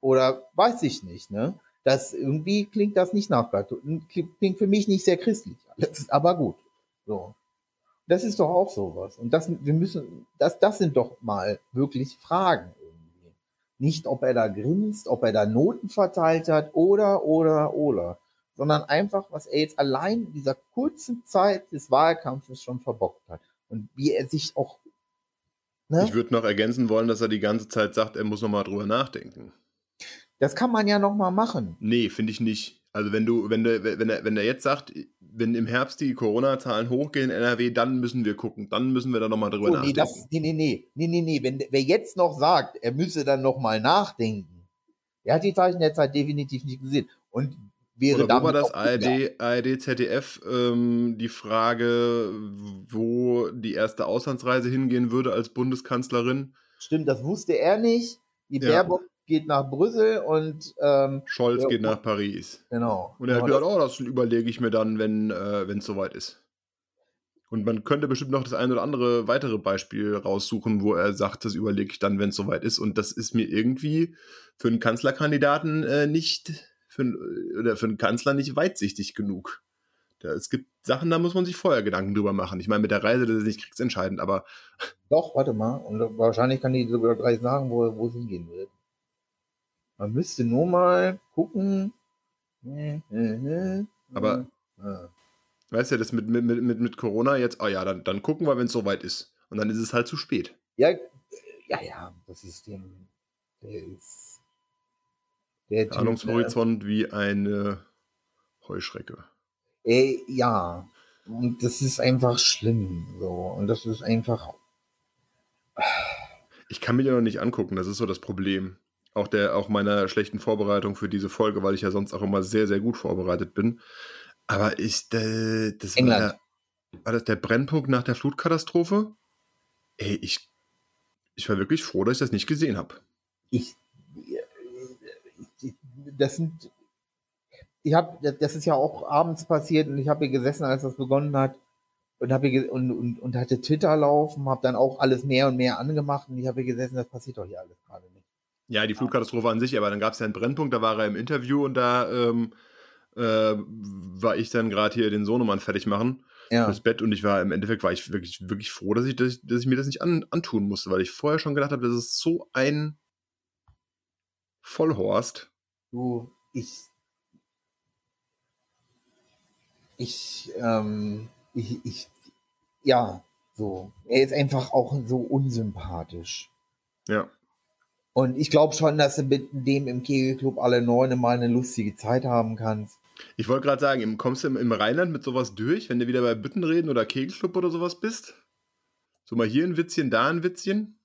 oder weiß ich nicht, ne? Das irgendwie klingt das nicht nach klingt für mich nicht sehr christlich. Aber gut. So. Das ist doch auch sowas. Und das, wir müssen, das, das sind doch mal wirklich Fragen. Nicht, ob er da grinst, ob er da Noten verteilt hat oder, oder, oder. Sondern einfach, was er jetzt allein in dieser kurzen Zeit des Wahlkampfes schon verbockt hat. Und wie er sich auch, ne? Ich würde noch ergänzen wollen, dass er die ganze Zeit sagt, er muss noch mal drüber nachdenken. Das kann man ja noch mal machen. Nee, finde ich nicht. Also wenn du, wenn du, wenn er, wenn er jetzt sagt, wenn im Herbst die Corona-Zahlen hochgehen in NRW, dann müssen wir gucken, dann müssen wir da nochmal drüber So, nee, nachdenken. das, nee, nee, nee, nee, nee, nee. Wenn, wer jetzt noch sagt, er müsse dann noch mal nachdenken, der hat die Zeichen der Zeit definitiv nicht gesehen. Und wäre Oder wo war das. ARD, ARD, ZDF ähm, die Frage, wo die erste Auslandsreise hingehen würde als Bundeskanzlerin? Stimmt, das wusste er nicht. Die Ja. Baerbock geht nach Brüssel und ähm, Scholz Ja, geht nach Paris. genau. Und er hat Genau, gesagt, oh, das überlege ich mir dann, wenn äh, es soweit ist. Und man könnte bestimmt noch das ein oder andere weitere Beispiel raussuchen, wo er sagt, das überlege ich dann, wenn es soweit ist. Und das ist mir irgendwie für einen Kanzlerkandidaten äh, nicht, für, einen- oder für einen Kanzler nicht weitsichtig genug. Da, es gibt Sachen, da muss man sich vorher Gedanken drüber machen. Ich meine, mit der Reise, das ist nicht kriegsentscheidend, aber Doch, warte mal. Und wahrscheinlich kann die sogar gleich sagen, wo, wo es hingehen wird. Man müsste nur mal gucken. Aber- Ja. weißt du, das mit, mit, mit, mit Corona jetzt, oh ja, dann, dann gucken wir, wenn es soweit ist. Und dann ist es halt zu spät. Ja, ja, ja, das ist dem, der ist, der ne? Ahnungshorizont wie eine Heuschrecke. Äh, ja, Und das ist einfach schlimm. So. Und das ist einfach. Ich kann mir die noch nicht angucken, das ist so das Problem. Auch der, auch meiner schlechten Vorbereitung für diese Folge, weil ich ja sonst auch immer sehr, sehr gut vorbereitet bin. Aber ist äh, das war, der, war das der Brennpunkt nach der Flutkatastrophe? Ey, ich, ich war wirklich froh, dass ich das nicht gesehen habe. Ich, das sind, ich habe, das ist ja auch abends passiert und ich habe hier gesessen, als das begonnen hat und habe und, und, und hatte Twitter laufen, habe dann auch alles mehr und mehr angemacht und ich habe hier gesessen, das passiert doch hier alles gerade nicht. Ja, die Flutkatastrophe an sich, aber dann gab es ja einen Brennpunkt, da war er im Interview und da ähm, äh, war ich dann gerade hier den Sohnemann fertig machen ja. fürs Bett und ich war im Endeffekt war ich wirklich, wirklich froh, dass ich, dass ich, dass ich mir das nicht an, antun musste, weil ich vorher schon gedacht habe, das ist so ein Vollhorst. Du, ich. Ich, ähm, ich, ich, ja, so. Er ist einfach auch so unsympathisch. Ja. Und ich glaube schon, dass du mit dem im Kegelclub alle neun mal eine lustige Zeit haben kannst. Ich wollte gerade sagen, kommst du im, im Rheinland mit sowas durch, wenn du wieder bei Büttenreden oder Kegelclub oder sowas bist? So mal hier ein Witzchen, da ein Witzchen?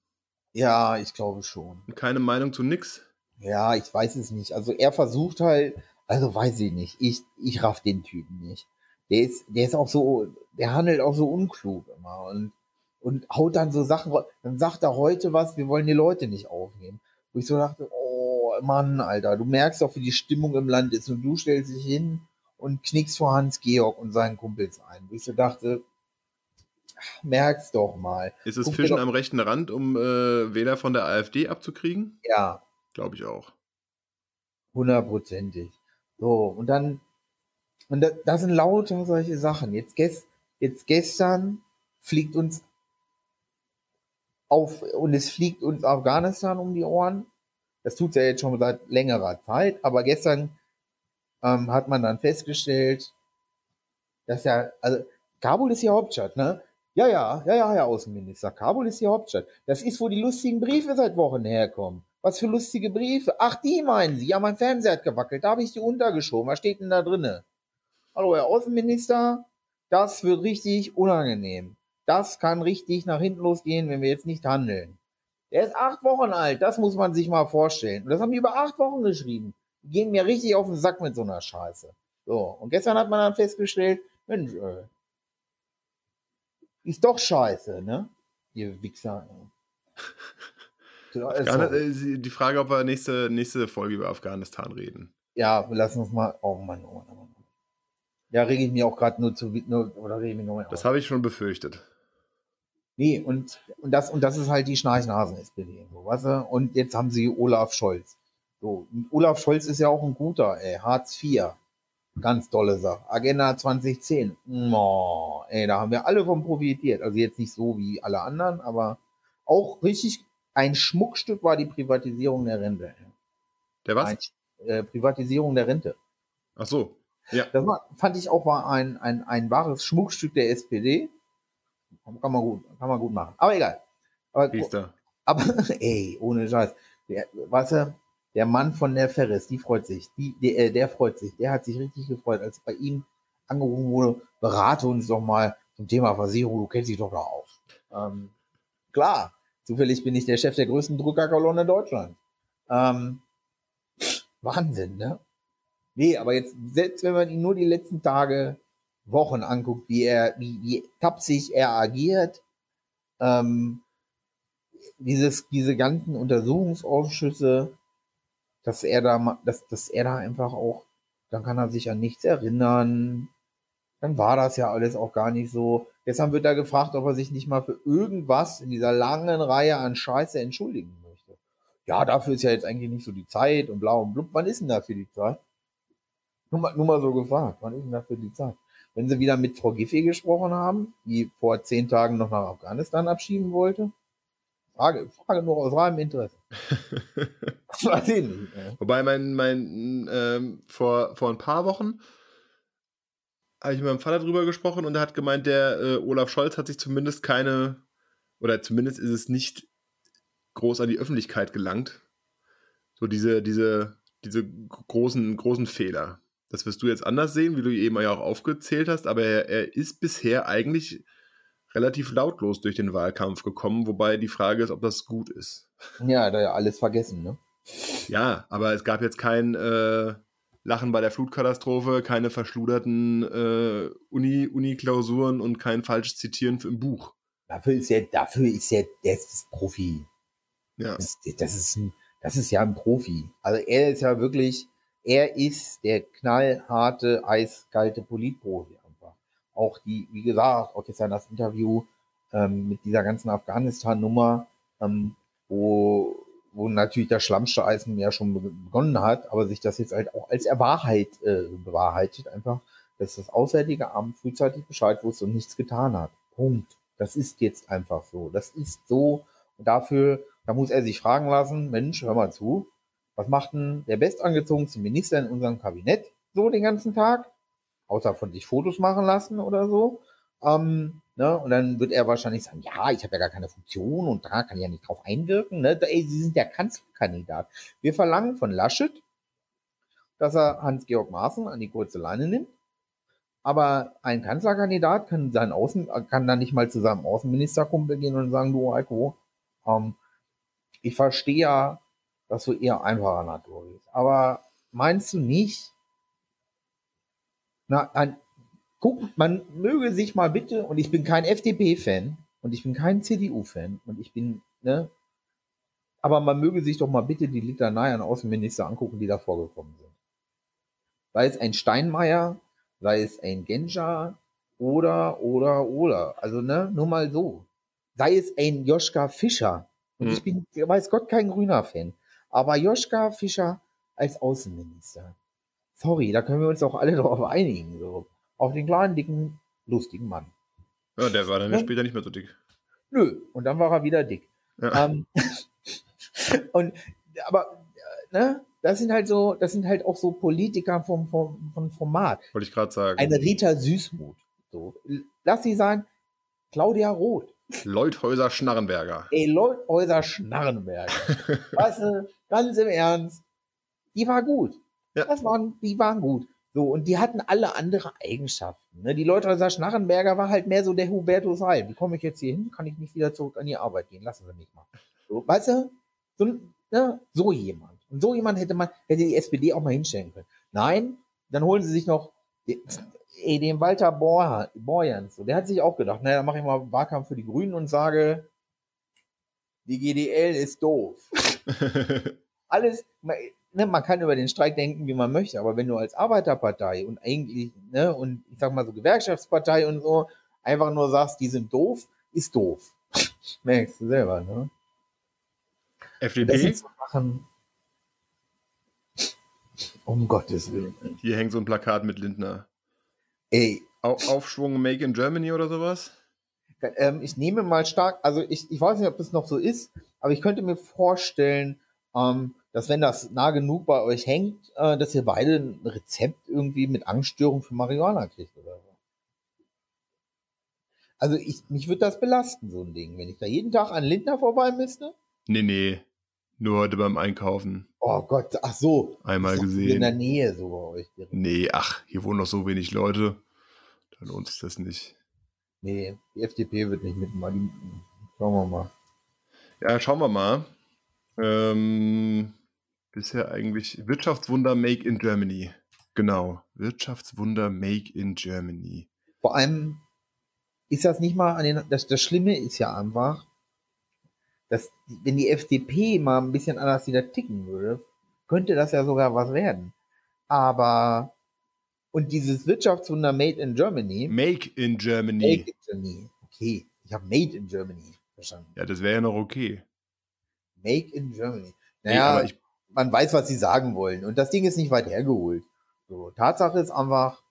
Ja, ich glaube schon. Und keine Meinung zu nix? Ja, ich weiß es nicht. Also er versucht halt, also weiß ich nicht. Ich, ich raff den Typen nicht. Der ist, der ist auch so, der handelt auch so unklug immer und, und haut dann so Sachen, dann sagt er heute was, wir wollen die Leute nicht aufnehmen. Wo ich so dachte, oh Mann, Alter, du merkst doch, wie die Stimmung im Land ist und du stellst dich hin und knickst vor Hans Georg und seinen Kumpels ein. Wo ich so dachte, merk's doch mal. Ist es Fischen am rechten Rand, um äh, Wähler von der AfD abzukriegen? Ja, Glaube ich auch. Hundertprozentig. So, und dann, und da, das sind lauter solche Sachen. Jetzt, gest, jetzt gestern fliegt uns auf, und es fliegt uns Afghanistan um die Ohren. Das tut ja jetzt schon seit längerer Zeit, aber gestern ähm, hat man dann festgestellt, dass ja, also Kabul ist die Hauptstadt, ne? Ja, ja, ja, ja, Herr Außenminister, Kabul ist die Hauptstadt. Das ist, wo die lustigen Briefe seit Wochen herkommen. Was für lustige Briefe. Ach, die meinen Sie. Ja, mein Fernseher hat gewackelt. Da habe ich die untergeschoben. Was steht denn da drinne? Hallo, Herr Außenminister. Das wird richtig unangenehm. Das kann richtig nach hinten losgehen, wenn wir jetzt nicht handeln. Der ist acht Wochen alt. Das muss man sich mal vorstellen. Und das haben die über acht Wochen geschrieben. Die gehen mir richtig auf den Sack mit so einer Scheiße. So. Und gestern hat man dann festgestellt, Mensch, äh, ist doch scheiße, ne? Ihr Wichser. Afghan äh, die Frage, ob wir nächste, nächste Folge über Afghanistan reden. Ja, lass uns mal. Oh Mann, oh Mann, oh Mann. Ja, rege ich mir auch gerade nur zu. Nur, oder rege ich mich nur das habe ich schon befürchtet. Nee, und, und, das, und das ist halt die Schnarchnasen-SPD. So, weißt du? Und jetzt haben sie Olaf Scholz. So, und Olaf Scholz ist ja auch ein guter, ey. Hartz IV. Ganz tolle Sache. Agenda 2010. Oh, ey, da haben wir alle von profitiert. Also jetzt nicht so wie alle anderen, aber auch richtig ein Schmuckstück war die Privatisierung der Rente. Der was? Ein, äh, Privatisierung der Rente. Ach so. Ja. Das war, fand ich auch war ein, ein, ein wahres Schmuckstück der SPD. Kann man gut, kann man gut machen. Aber egal. Aber, aber ey, ohne Scheiß. Der, weißt du, der Mann von der Ferris, die freut sich. Die, der, äh, der freut sich. Der hat sich richtig gefreut, als bei ihm angerufen wurde, berate uns doch mal zum Thema Versicherung, du kennst dich doch da aus. Ähm, klar, Zufällig bin ich der Chef der größten Druckerkolonne Deutschlands. Ähm, Wahnsinn, ne? Nee, aber jetzt, selbst wenn man ihn nur die letzten Tage, Wochen anguckt, wie er, wie, wie tapsig er agiert, ähm, dieses, diese ganzen Untersuchungsausschüsse, dass er da, dass, dass er da einfach auch, dann kann er sich an nichts erinnern, dann war das ja alles auch gar nicht so. Gestern wird er gefragt, ob er sich nicht mal für irgendwas in dieser langen Reihe an Scheiße entschuldigen möchte. Ja, dafür ist ja jetzt eigentlich nicht so die Zeit und blau und blub. Wann ist denn dafür die Zeit? Nur mal, nur mal so gefragt, wann ist denn dafür die Zeit? Wenn sie wieder mit Frau Giffey gesprochen haben, die vor zehn Tagen noch nach Afghanistan abschieben wollte, Frage, Frage nur aus reinem Interesse. weiß ich nicht. Ja. Wobei mein, mein ähm, vor, vor ein paar Wochen habe ich mit meinem Vater drüber gesprochen und er hat gemeint, der äh, Olaf Scholz hat sich zumindest keine, oder zumindest ist es nicht groß an die Öffentlichkeit gelangt. So diese, diese, diese großen, großen Fehler. Das wirst du jetzt anders sehen, wie du eben ja auch aufgezählt hast, aber er, er ist bisher eigentlich relativ lautlos durch den Wahlkampf gekommen, wobei die Frage ist, ob das gut ist. Ja, hat er ja alles vergessen, ne? Ja, aber es gab jetzt kein äh, Lachen bei der Flutkatastrophe, keine verschluderten äh, Uni, Uni-Klausuren und kein falsches Zitieren im Buch. Dafür ist er, dafür ist er, der ist Profi. Ja. Das, das, ist ein, das ist ja ein Profi. Also er ist ja wirklich, er ist der knallharte, eiskalte Politprofi einfach. Auch die, wie gesagt, auch jetzt das Interview ähm, mit dieser ganzen Afghanistan-Nummer, ähm, wo, wo natürlich der schlammste Eisen ja schon begonnen hat, aber sich das jetzt halt auch als Erwahrheit äh, bewahrheitet, einfach, dass das Auswärtige Amt frühzeitig Bescheid wusste und nichts getan hat. Punkt. Das ist jetzt einfach so. Das ist so. Und dafür, da muss er sich fragen lassen, Mensch, hör mal zu, was macht denn der bestangezogenste Minister in unserem Kabinett so den ganzen Tag? Außer von sich Fotos machen lassen oder so. Ähm, ne? Und dann wird er wahrscheinlich sagen, ja, ich habe ja gar keine Funktion und da kann ich ja nicht drauf einwirken. Ne? Ey, Sie sind der Kanzlerkandidat. Wir verlangen von Laschet, dass er Hans-Georg Maaßen an die kurze Leine nimmt. Aber ein Kanzlerkandidat kann, seinen Außen, kann dann nicht mal zu seinem Außenministerkumpel gehen und sagen, du Heiko, ähm, ich verstehe ja, dass du eher einfacher Natur bist. Aber meinst du nicht, na, ein, guck, man möge sich mal bitte, und ich bin kein FDP-Fan und ich bin kein CDU-Fan und ich bin, ne, aber man möge sich doch mal bitte die Litanei an Außenminister angucken, die da vorgekommen sind. Sei es ein Steinmeier, sei es ein Genja oder, oder, oder. Also, ne, nur mal so. Sei es ein Joschka Fischer. Und hm. ich bin, weiß Gott, kein grüner Fan. Aber Joschka Fischer als Außenminister. Sorry, da können wir uns auch alle darauf einigen. So. Auf den kleinen, dicken, lustigen Mann. Ja, der war dann ja? später nicht mehr so dick. Nö, und dann war er wieder dick. Ja. Ähm, und, aber, ne, das sind halt so, das sind halt auch so Politiker vom, vom, vom Format. Wollte ich gerade sagen. Eine Rita Süßmuth. So. Lass sie sein, Claudia Roth. Leuthäuser Schnarrenberger. Ey, Leuthäuser Schnarrenberger. weißt du, ganz im Ernst, die war gut. Ja. Das waren, die waren gut. So, und die hatten alle andere Eigenschaften. Ne? Die Leuthäuser Schnarrenberger war halt mehr so der Hubertus Heil. Wie komme ich jetzt hier hin? Kann ich nicht wieder zurück an die Arbeit gehen? Lassen Sie mich mal. So, weißt du, so, ne? so jemand. Und so jemand hätte man, hätte die SPD auch mal hinstellen können. Nein, dann holen sie sich noch ey, den Walter Borjans. So, der hat sich auch gedacht, naja, dann mache ich mal Wahlkampf für die Grünen und sage, die GDL ist doof. Alles, ne, man kann über den Streik denken, wie man möchte, aber wenn du als Arbeiterpartei und eigentlich, ne, und ich sag mal so Gewerkschaftspartei und so, einfach nur sagst, die sind doof, ist doof. Merkst du selber, ne? FDP? Um Gottes Willen. Hier hängt so ein Plakat mit Lindner. Ey. Aufschwung Make in Germany oder sowas? Ähm, ich nehme mal stark, also ich, ich weiß nicht, ob das noch so ist, aber ich könnte mir vorstellen, ähm, dass wenn das nah genug bei euch hängt, äh, dass ihr beide ein Rezept irgendwie mit Angststörung für Marihuana kriegt oder so. Also ich, mich würde das belasten, so ein Ding, wenn ich da jeden Tag an Lindner vorbei müsste. Nee, nee. Nur heute beim Einkaufen. Oh Gott, ach so. Einmal gesehen. In der Nähe so bei euch. Direkt. Nee, ach, hier wohnen noch so wenig Leute. Da lohnt sich das nicht. Nee, die FDP wird nicht mitmachen. Schauen wir mal. Ja, schauen wir mal. Ähm, bisher eigentlich Wirtschaftswunder Make in Germany. Genau, Wirtschaftswunder Make in Germany. Vor allem ist das nicht mal an den. Das, das Schlimme ist ja einfach, dass wenn die FDP mal ein bisschen anders wieder ticken würde, könnte das ja sogar was werden. Aber und dieses Wirtschaftswunder Made in Germany. Make in Germany. Make in Germany. Okay, ich habe Made in Germany verstanden. Ja, das wäre ja noch okay. Make in Germany. Naja, nee, man weiß, was sie sagen wollen. Und das Ding ist nicht weit hergeholt. So, Tatsache ist einfach,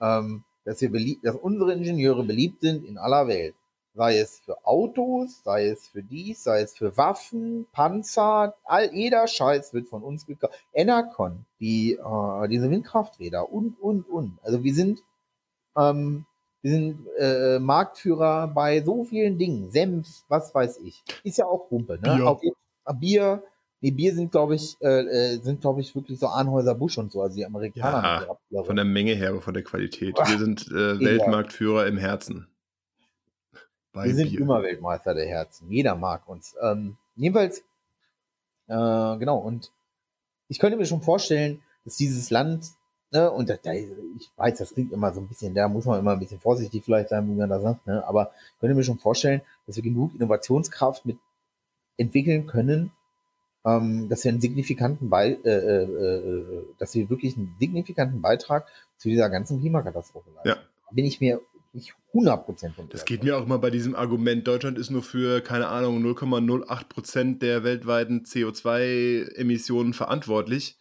ähm, dass, wir beliebt, dass unsere Ingenieure beliebt sind in aller Welt sei es für Autos, sei es für dies, sei es für Waffen, Panzer, all jeder Scheiß wird von uns gekauft. Enercon, die äh, diese Windkrafträder und und und. Also wir sind ähm, wir sind äh, Marktführer bei so vielen Dingen. Senf, was weiß ich. Ist ja auch Pumpe, ne? Bier. Auf, Bier, Nee, Bier sind, glaube ich, äh, äh sind, glaube ich, wirklich so Arnhäuser Busch und so, also die Amerikaner. Ja, von der Menge her, aber von der Qualität. Wir sind äh, Weltmarktführer im Herzen. Wir sind Bier. immer Weltmeister der Herzen. Jeder mag uns. Ähm, jedenfalls, äh, genau, und ich könnte mir schon vorstellen, dass dieses Land, ne, und da, da, ich weiß, das klingt immer so ein bisschen, da muss man immer ein bisschen vorsichtig vielleicht sein, wie man das sagt, ne, aber ich könnte mir schon vorstellen, dass wir genug Innovationskraft mit entwickeln können, ähm, dass wir einen signifikanten Be äh, äh, äh, dass wir wirklich einen signifikanten Beitrag zu dieser ganzen Klimakatastrophe leisten. Ja. Bin ich mir nicht 100% von Das geht mir auch immer bei diesem Argument, Deutschland ist nur für, keine Ahnung, 0,08% der weltweiten CO2-Emissionen verantwortlich.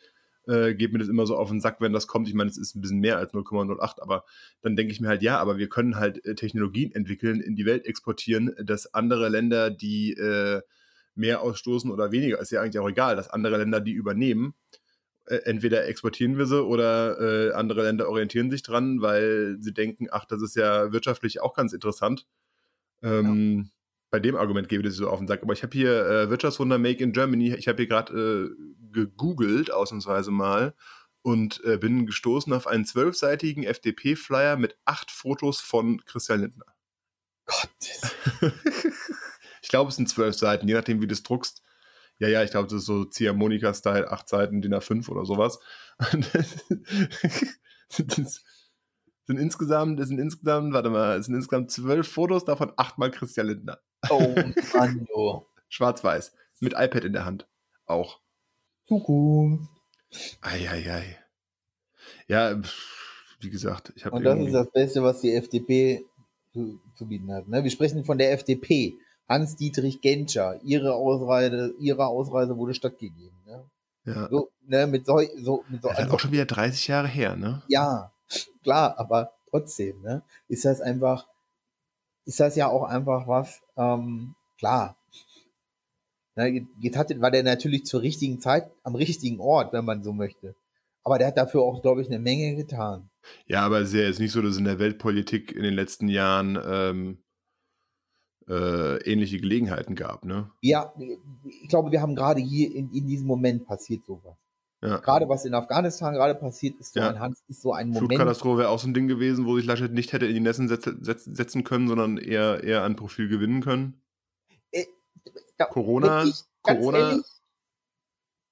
Äh, geht mir das immer so auf den Sack, wenn das kommt. Ich meine, es ist ein bisschen mehr als 0,08, aber dann denke ich mir halt, ja, aber wir können halt äh, Technologien entwickeln, in die Welt exportieren, dass andere Länder, die äh, mehr ausstoßen oder weniger, ist ja eigentlich auch egal, dass andere Länder die übernehmen. Äh, entweder exportieren wir sie oder äh, andere Länder orientieren sich dran, weil sie denken, ach, das ist ja wirtschaftlich auch ganz interessant. Ähm, ja. Bei dem Argument gebe ich das so auf den Sack. Aber ich habe hier äh, Wirtschaftswunder Make in Germany. Ich habe hier gerade äh, gegoogelt, ausnahmsweise mal, und äh, bin gestoßen auf einen zwölfseitigen FDP-Flyer mit acht Fotos von Christian Lindner. Gott. Ich glaube, es sind zwölf Seiten, je nachdem, wie du es druckst. Ja, ja, ich glaube, das ist so Ziehharmonika-Style, acht Seiten, DIN A5 oder sowas. das sind insgesamt, das sind insgesamt, warte mal, es sind insgesamt zwölf Fotos, davon achtmal Christian Lindner. Oh Mann, oh. Schwarz-Weiß. Mit iPad in der Hand. Auch. Zukunft. Eieiei. Ja, wie gesagt, ich habe. Und das ist das Beste, was die FDP zu, zu bieten hat. Ne? Wir sprechen von der FDP. Hans-Dietrich Genscher, ihre Ausreise, ihre Ausreise wurde stattgegeben. Ne? Ja. So, ne, mit so, so, mit so, das ist also, auch schon wieder 30 Jahre her, ne? Ja, klar, aber trotzdem, ne? Ist das einfach, ist das ja auch einfach was, ähm, klar. Ne, jetzt hat, war der natürlich zur richtigen Zeit am richtigen Ort, wenn man so möchte. Aber der hat dafür auch, glaube ich, eine Menge getan. Ja, aber es ist nicht so, dass in der Weltpolitik in den letzten Jahren ähm, äh, ähnliche Gelegenheiten gab, ne? Ja, ich glaube, wir haben gerade hier in, in diesem Moment passiert sowas. Ja. Gerade was in Afghanistan gerade passiert, ist so, ja. ein, ist so ein Moment. Flugkatastrophe wäre auch so ein Ding gewesen, wo sich Laschet nicht hätte in die setz, setzen können, sondern eher, eher ein Profil gewinnen können. Äh, da, Corona. Ich, Corona. Ehrlich,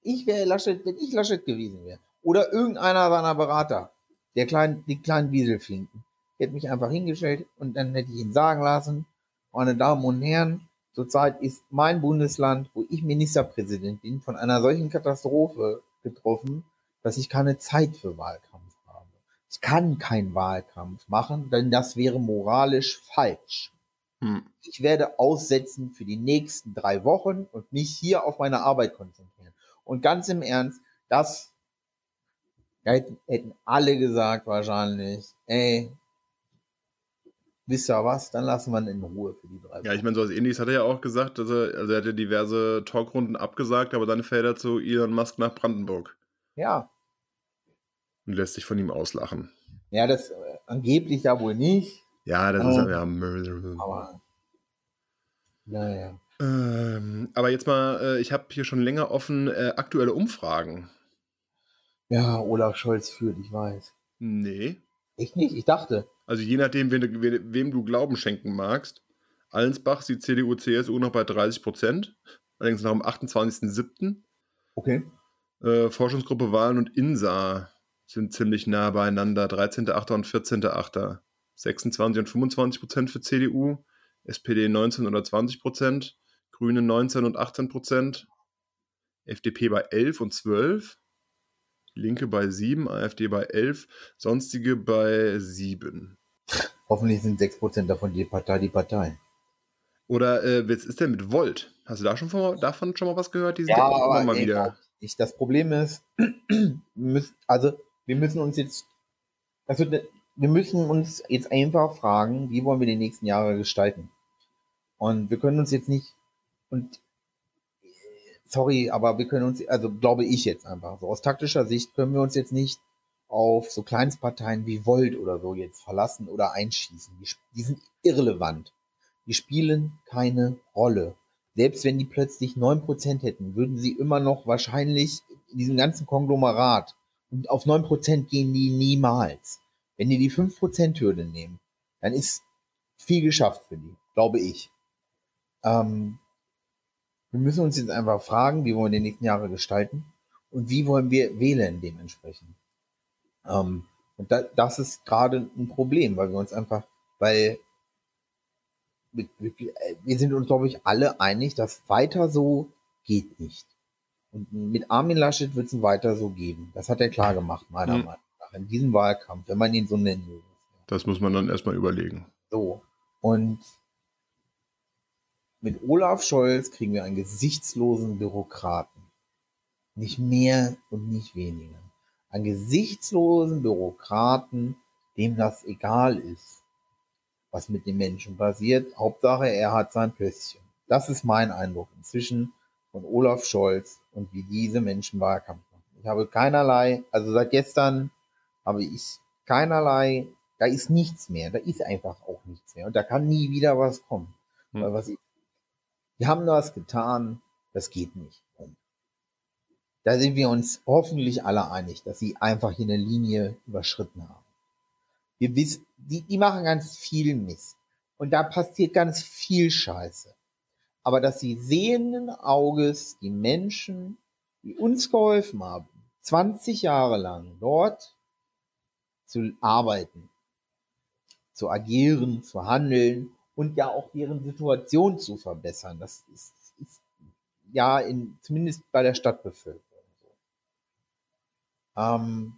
ich wäre Laschet, wenn ich Laschet gewesen wäre. Oder irgendeiner seiner Berater, der kleinen, die kleinen Wieselfinken. hätte mich einfach hingestellt und dann hätte ich ihn sagen lassen, meine Damen und Herren, zurzeit ist mein Bundesland, wo ich Ministerpräsident bin, von einer solchen Katastrophe getroffen, dass ich keine Zeit für Wahlkampf habe. Ich kann keinen Wahlkampf machen, denn das wäre moralisch falsch. Hm. Ich werde aussetzen für die nächsten drei Wochen und mich hier auf meine Arbeit konzentrieren. Und ganz im Ernst, das hätten, hätten alle gesagt wahrscheinlich, ey, wisst ihr was, dann lassen wir ihn in Ruhe für die drei. Ja, ich meine, so was ähnliches hat er ja auch gesagt, dass er, also er hatte diverse Talkrunden abgesagt, aber dann fährt er zu Elon Musk nach Brandenburg. Ja. Und lässt sich von ihm auslachen. Ja, das äh, angeblich ja wohl nicht. Ja, das ähm, ist ja Murder. Aber. Naja. Ähm, aber jetzt mal, äh, ich habe hier schon länger offen äh, aktuelle Umfragen. Ja, Olaf Scholz führt, ich weiß. Nee. Ich nicht, ich dachte. Also je nachdem, wem, wem du Glauben schenken magst. Allensbach sieht CDU, CSU noch bei 30 Prozent, allerdings noch am 28.07. Okay. Äh, Forschungsgruppe Wahlen und INSA sind ziemlich nah beieinander, 13.08. und 14.08. 26 und 25 Prozent für CDU, SPD 19 oder 20 Prozent, Grüne 19 und 18 Prozent, FDP bei 11 und 12, Linke bei 7, AfD bei 11, sonstige bei 7. Hoffentlich sind 6% davon die Partei die Partei. Oder äh, was ist denn mit Volt? Hast du da schon von, davon schon mal was gehört? Ja, aber mal ey, wieder. Ich, das Problem ist, also wir müssen uns jetzt, also wir müssen uns jetzt einfach fragen, wie wollen wir die nächsten Jahre gestalten? Und wir können uns jetzt nicht, und sorry, aber wir können uns, also glaube ich jetzt einfach, so aus taktischer Sicht können wir uns jetzt nicht auf so Kleinstparteien wie Volt oder so jetzt verlassen oder einschießen. Die, die sind irrelevant. Die spielen keine Rolle. selbst wenn die plötzlich 9% hätten, würden sie immer noch wahrscheinlich in diesem ganzen Konglomerat und auf 9% gehen die niemals. Wenn die die 5%-Hürde nehmen, dann ist viel geschafft für die, glaube ich. Ähm, wir müssen uns jetzt einfach fragen, wie wollen wir die nächsten Jahre gestalten und wie wollen wir wählen dementsprechend. Ähm, und da, das ist gerade ein Problem, weil wir uns einfach, weil wir sind uns, glaube ich, alle einig, dass weiter so geht nicht. Und mit Armin Laschet wird es weiter so geben. Das hat er klar gemacht, meiner mhm. Meinung nach, in diesem Wahlkampf, wenn man ihn so nennen will. Das muss man dann erstmal überlegen. So. Und mit Olaf Scholz kriegen wir einen gesichtslosen Bürokraten. Nicht mehr und nicht weniger. Einen gesichtslosen Bürokraten, dem das egal ist was mit dem Menschen passiert. Hauptsache, er hat sein Pösschen. Das ist mein Eindruck inzwischen von Olaf Scholz und wie diese Menschen Wahlkampf machen. Ich habe keinerlei, also seit gestern habe ich keinerlei, da ist nichts mehr, da ist einfach auch nichts mehr und da kann nie wieder was kommen. Hm. Weil was ich, die haben das getan, das geht nicht. Und da sind wir uns hoffentlich alle einig, dass sie einfach hier eine Linie überschritten haben. Wir wissen, die, die machen ganz viel Mist. Und da passiert ganz viel Scheiße. Aber dass sie sehenden Auges die Menschen, die uns geholfen haben, 20 Jahre lang dort zu arbeiten, zu agieren, zu handeln und ja auch deren Situation zu verbessern. Das ist, ist ja in, zumindest bei der Stadtbevölkerung so. Ähm,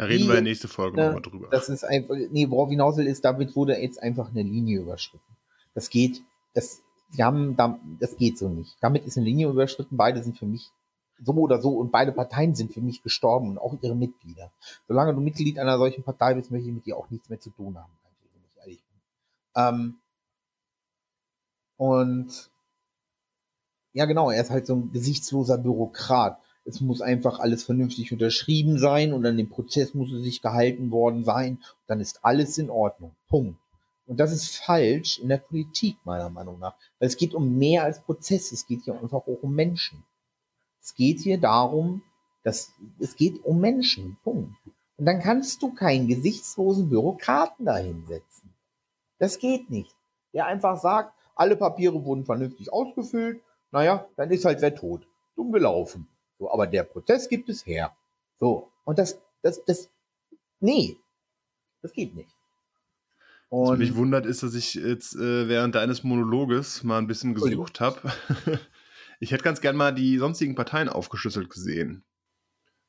da reden wir in der nächsten Folge ne, nochmal drüber. Das ist einfach, nee, worauf hinaus will, ist, damit wurde jetzt einfach eine Linie überschritten. Das geht, das, sie haben, das geht so nicht. Damit ist eine Linie überschritten. Beide sind für mich so oder so und beide Parteien sind für mich gestorben und auch ihre Mitglieder. Solange du Mitglied einer solchen Partei bist, möchte ich mit dir auch nichts mehr zu tun haben, wenn ich ehrlich bin. Ähm, und ja, genau, er ist halt so ein gesichtsloser Bürokrat es muss einfach alles vernünftig unterschrieben sein und an dem Prozess muss es sich gehalten worden sein. Dann ist alles in Ordnung. Punkt. Und das ist falsch in der Politik, meiner Meinung nach. Weil es geht um mehr als Prozess. Es geht hier einfach auch um Menschen. Es geht hier darum, dass es geht um Menschen. Punkt. Und dann kannst du keinen gesichtslosen Bürokraten dahinsetzen. Das geht nicht. Der einfach sagt, alle Papiere wurden vernünftig ausgefüllt. Naja, dann ist halt wer tot. Dumm gelaufen. So, aber der Prozess gibt es her. So, und das, das, das, nee, das geht nicht. Und Was mich wundert, ist, dass ich jetzt äh, während deines Monologes mal ein bisschen gesucht habe. ich hätte ganz gern mal die sonstigen Parteien aufgeschlüsselt gesehen.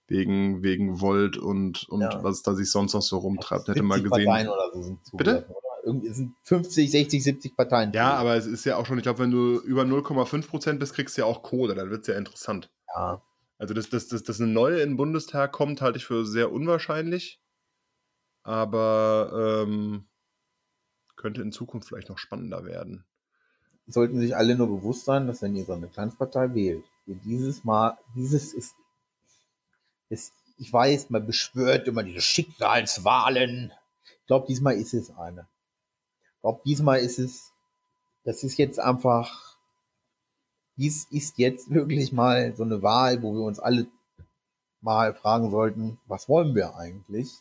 Wegen, wegen Volt und, und ja. was da sich sonst noch so rumtreibt. Hätte mal gesehen. Parteien oder so sind Bitte? Oder? Irgendwie sind 50, 60, 70 Parteien. Ja, aber es ist ja auch schon, ich glaube, wenn du über 0,5% bist, kriegst du ja auch Kohle. Dann wird es ja interessant. Ja. Also, dass, dass, dass, dass eine neue in den Bundestag kommt, halte ich für sehr unwahrscheinlich. Aber ähm, könnte in Zukunft vielleicht noch spannender werden. Sollten sich alle nur bewusst sein, dass wenn ihr so eine Kleinstpartei wählt, ihr dieses Mal, dieses ist, ist, ich weiß, man beschwört immer diese Schicksalswahlen. Ich glaube, diesmal ist es eine. Ich glaube, diesmal ist es, das ist jetzt einfach dies ist jetzt wirklich mal so eine Wahl, wo wir uns alle mal fragen sollten, was wollen wir eigentlich?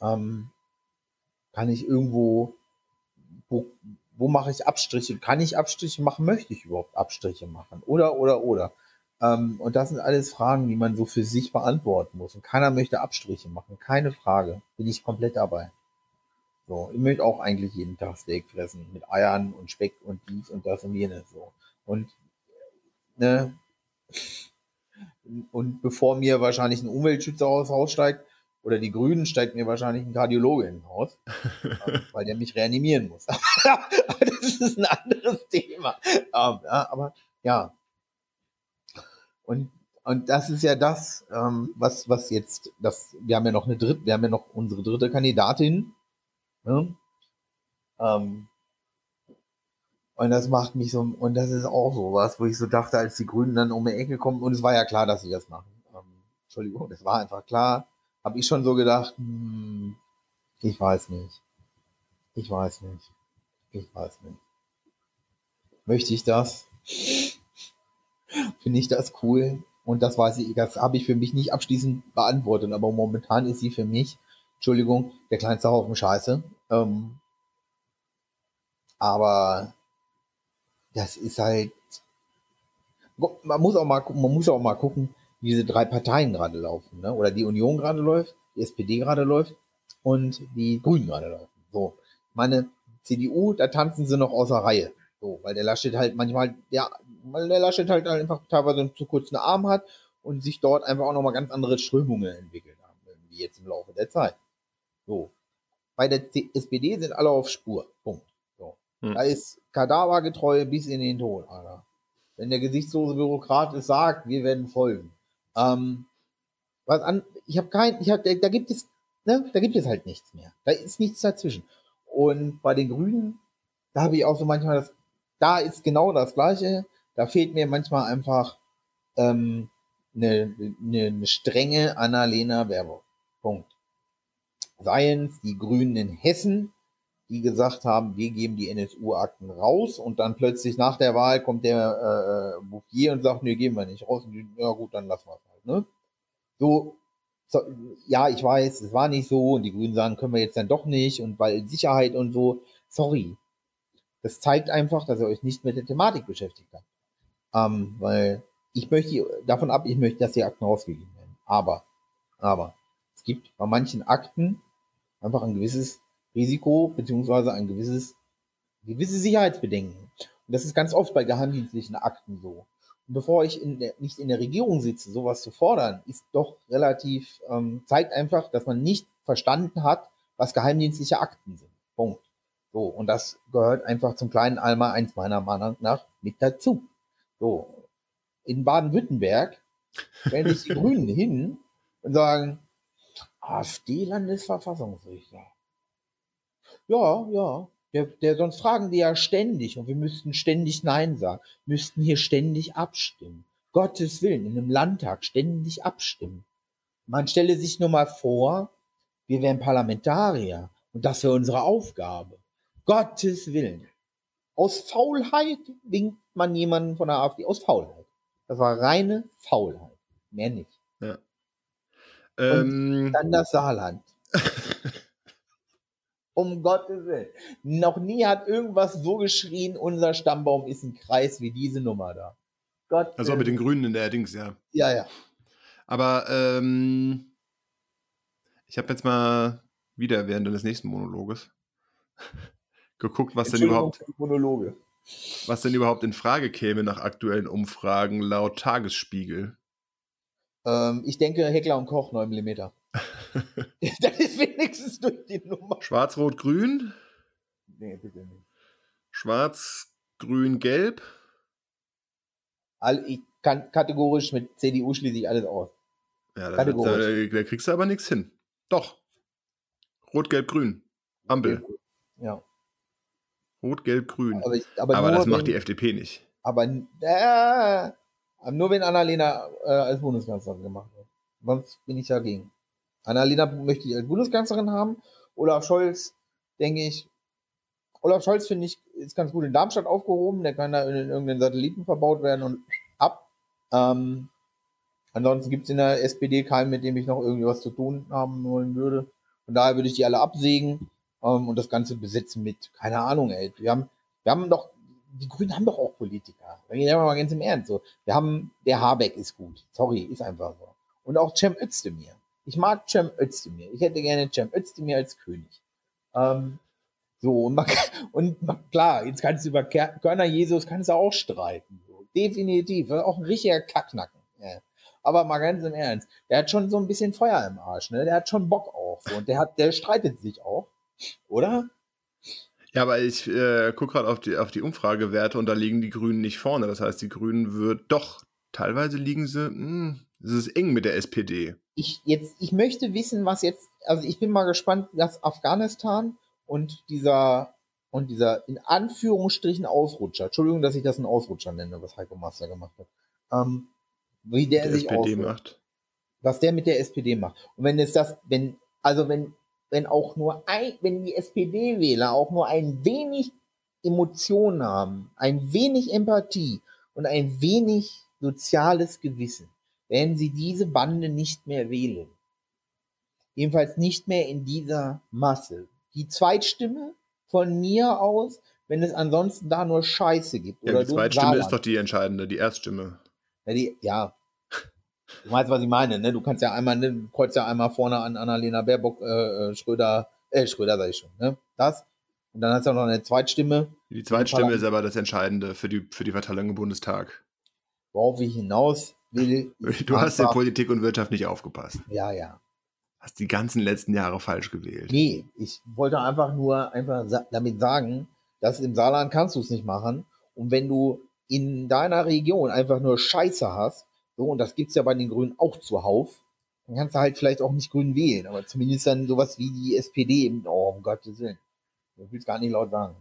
Ähm, kann ich irgendwo, wo, wo mache ich Abstriche? Kann ich Abstriche machen? Möchte ich überhaupt Abstriche machen? Oder, oder, oder? Ähm, und das sind alles Fragen, die man so für sich beantworten muss. Und keiner möchte Abstriche machen. Keine Frage. Bin ich komplett dabei. So, ich möchte auch eigentlich jeden Tag Steak fressen. Mit Eiern und Speck und dies und das und jenes. So. Und Ne? Und bevor mir wahrscheinlich ein Umweltschützer aus Haus steigt, oder die Grünen, steigt mir wahrscheinlich ein Kardiologe ins Haus, weil der mich reanimieren muss. das ist ein anderes Thema. Aber ja. Und, und das ist ja das, ähm, was, was jetzt, das, wir haben ja noch eine dritte, wir haben ja noch unsere dritte Kandidatin. Ne? Ähm, und das macht mich so, und das ist auch so was, wo ich so dachte, als die Grünen dann um die Ecke kommen, und es war ja klar, dass sie das machen. Ähm, Entschuldigung, das war einfach klar. Habe ich schon so gedacht, hm, ich weiß nicht. Ich weiß nicht. Ich weiß nicht. Möchte ich das? finde ich das cool. Und das weiß ich, das habe ich für mich nicht abschließend beantwortet, aber momentan ist sie für mich, Entschuldigung, der kleinste Haufen Scheiße. Ähm, aber das ist halt, man muss auch mal, man muss auch mal gucken, wie diese drei Parteien gerade laufen, ne? Oder die Union gerade läuft, die SPD gerade läuft und die Grünen gerade laufen. So, meine CDU, da tanzen sie noch außer Reihe. So, weil der Laschet halt manchmal, ja, weil der Laschet halt einfach teilweise einen zu kurzen Arm hat und sich dort einfach auch nochmal ganz andere Strömungen entwickelt haben, wie jetzt im Laufe der Zeit. So. Bei der SPD sind alle auf Spur. Punkt. Hm. Da ist Kadavergetreu bis in den Tod, Alter. Wenn der gesichtslose Bürokrat es sagt, wir werden folgen. Ähm, was an, ich habe kein, ich hab, da, da gibt es, ne, da gibt es halt nichts mehr. Da ist nichts dazwischen. Und bei den Grünen, da habe ich auch so manchmal das, da ist genau das Gleiche. Da fehlt mir manchmal einfach ähm, eine, eine, eine strenge Annalena Baerbock. Punkt. Seien es die Grünen in Hessen, die gesagt haben, wir geben die NSU-Akten raus und dann plötzlich nach der Wahl kommt der äh, Bouffier und sagt, nee, geben wir nicht raus. Die, ja gut, dann lassen wir es halt. Ne? So, so, ja, ich weiß, es war nicht so und die Grünen sagen, können wir jetzt dann doch nicht und weil Sicherheit und so, sorry. Das zeigt einfach, dass ihr euch nicht mit der Thematik beschäftigt habt. Ähm, weil ich möchte davon ab, ich möchte, dass die Akten rausgegeben werden. Aber, aber, es gibt bei manchen Akten einfach ein gewisses Risiko beziehungsweise ein gewisses, gewisse Sicherheitsbedenken. Und das ist ganz oft bei geheimdienstlichen Akten so. Und bevor ich in der, nicht in der Regierung sitze, sowas zu fordern, ist doch relativ, ähm, zeigt einfach, dass man nicht verstanden hat, was geheimdienstliche Akten sind. Punkt. So, und das gehört einfach zum kleinen Alma 1 meiner Meinung nach mit dazu. So, in Baden-Württemberg stellen sich die Grünen hin und sagen, AfD-Landesverfassungsrichter. Ja, ja. Der, der, sonst fragen die ja ständig und wir müssten ständig Nein sagen, müssten hier ständig abstimmen. Gottes Willen, in einem Landtag ständig abstimmen. Man stelle sich nur mal vor, wir wären Parlamentarier und das wäre unsere Aufgabe. Gottes Willen. Aus Faulheit winkt man jemanden von der AfD. Aus Faulheit. Das war reine Faulheit. Mehr nicht. Ähm, dann das Saarland. Um Gottes Willen. Noch nie hat irgendwas so geschrien, unser Stammbaum ist ein Kreis wie diese Nummer da. Gott also mit den Grünen in der Dings, ja. Ja, ja. Aber ähm, ich habe jetzt mal wieder während des nächsten Monologes geguckt, was denn überhaupt Monologe. was denn überhaupt in Frage käme nach aktuellen Umfragen laut Tagesspiegel. Ähm, ich denke Heckler und Koch 9 mm. das ist wenigstens durch die Nummer. Schwarz, Rot, Grün? Nee, bitte nicht. Schwarz, Grün, Gelb? All, ich kann kategorisch mit CDU schließe ich alles aus. Ja, da, da, da kriegst du aber nichts hin. Doch. Rot, Gelb, Grün. Ampel. Ja. Rot, Gelb, Grün. Aber, aber, aber das macht die FDP nicht. Aber äh, nur wenn Annalena äh, als Bundeskanzlerin gemacht wird. Sonst bin ich dagegen. Annalena möchte ich als Bundeskanzlerin haben. Olaf Scholz, denke ich, Olaf Scholz finde ich, ist ganz gut in Darmstadt aufgehoben. Der kann da in irgendeinen Satelliten verbaut werden und ab. Ähm, ansonsten gibt es in der SPD keinen, mit dem ich noch irgendwie was zu tun haben wollen würde. Von daher würde ich die alle absägen ähm, und das Ganze besetzen mit, keine Ahnung, ey. Wir haben, wir haben doch, die Grünen haben doch auch Politiker. Wenn ich mal ganz im Ernst so. Wir haben, der Habeck ist gut. Sorry, ist einfach so. Und auch Cem Özdemir. Ich mag Cem Özdemir. Ich hätte gerne Cem Özdemir als König. Ähm, so, und, man, und man, klar, jetzt kannst du über Körner Jesus kannst du auch streiten. So. Definitiv. Auch ein richtiger Kacknacken. Ja. Aber mal ganz im Ernst, der hat schon so ein bisschen Feuer im Arsch, ne? Der hat schon Bock auf. Und der hat, der streitet sich auch. Oder? Ja, aber ich äh, gucke gerade auf die, auf die Umfragewerte und da liegen die Grünen nicht vorne. Das heißt, die Grünen wird doch, teilweise liegen sie, mh, hm, es ist eng mit der SPD ich jetzt, ich möchte wissen, was jetzt, also ich bin mal gespannt, dass Afghanistan und dieser und dieser in Anführungsstrichen Ausrutscher, Entschuldigung, dass ich das einen Ausrutscher nenne, was Heiko Master gemacht hat, ähm, wie der, der sich SPD ausrutscht, macht. Was der mit der SPD macht. Und wenn es das, wenn, also wenn, wenn auch nur ein, wenn die SPD-Wähler auch nur ein wenig Emotionen haben, ein wenig Empathie und ein wenig soziales Gewissen werden sie diese Bande nicht mehr wählen. Jedenfalls nicht mehr in dieser Masse. Die Zweitstimme von mir aus, wenn es ansonsten da nur Scheiße gibt. Ja, die Zweitstimme ist doch die entscheidende, die Erststimme. Ja, die, ja. Du weißt, was ich meine, ne? Du kannst ja einmal, ne, du kreuzt ja einmal vorne an Annalena Baerbock, äh, Schröder, äh, Schröder sag ich schon, ne? Das. Und dann hast du auch noch eine Zweitstimme. Die Zweitstimme ist aber das Entscheidende für die, für die Verteilung im Bundestag. Worauf ich hinaus will. Du hast in Politik und Wirtschaft nicht aufgepasst. Ja, ja. Hast die ganzen letzten Jahre falsch gewählt. Nee, ich wollte einfach nur einfach damit sagen, dass im Saarland kannst du es nicht machen. Und wenn du in deiner Region einfach nur Scheiße hast, so, und das gibt's ja bei den Grünen auch zuhauf, dann kannst du halt vielleicht auch nicht Grün wählen, aber zumindest dann sowas wie die SPD im, oh, um Gottes Willen. Ich will es gar nicht laut sagen.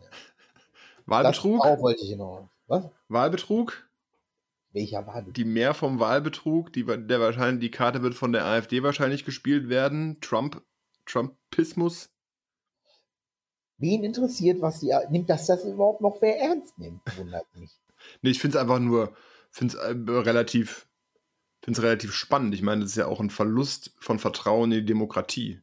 Wahlbetrug? Das auch wollte ich noch. Was? Wahlbetrug? Welcher Wahlbetrug? Die mehr vom Wahlbetrug, die, der wahrscheinlich, die Karte wird von der AfD wahrscheinlich gespielt werden. Trump, Trumpismus. Wen interessiert, was die, nimmt das das überhaupt noch wer ernst nimmt? Wundert mich. nee, ich finde es einfach nur, finde es äh, relativ, finde es relativ spannend. Ich meine, das ist ja auch ein Verlust von Vertrauen in die Demokratie.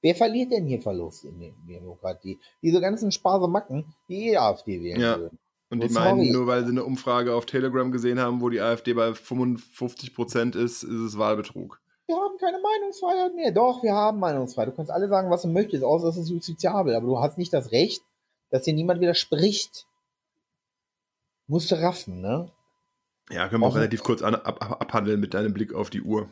Wer verliert denn hier Verlust in der Demokratie? Diese ganzen Sparsomacken, die eh AfD wählen Ja. würden. Und die Oh, meinen, sorry. nur weil sie eine Umfrage auf Telegram gesehen haben, wo die AfD bei 55 Prozent ist, ist es Wahlbetrug. Wir haben keine Meinungsfreiheit mehr. Doch, wir haben Meinungsfreiheit. Du kannst alle sagen, was du möchtest, außer es ist justiziabel. Aber du hast nicht das Recht, dass dir niemand widerspricht. Musst du raffen, ne? Ja, können wir auch relativ kurz an, ab, ab, abhandeln mit deinem Blick auf die Uhr.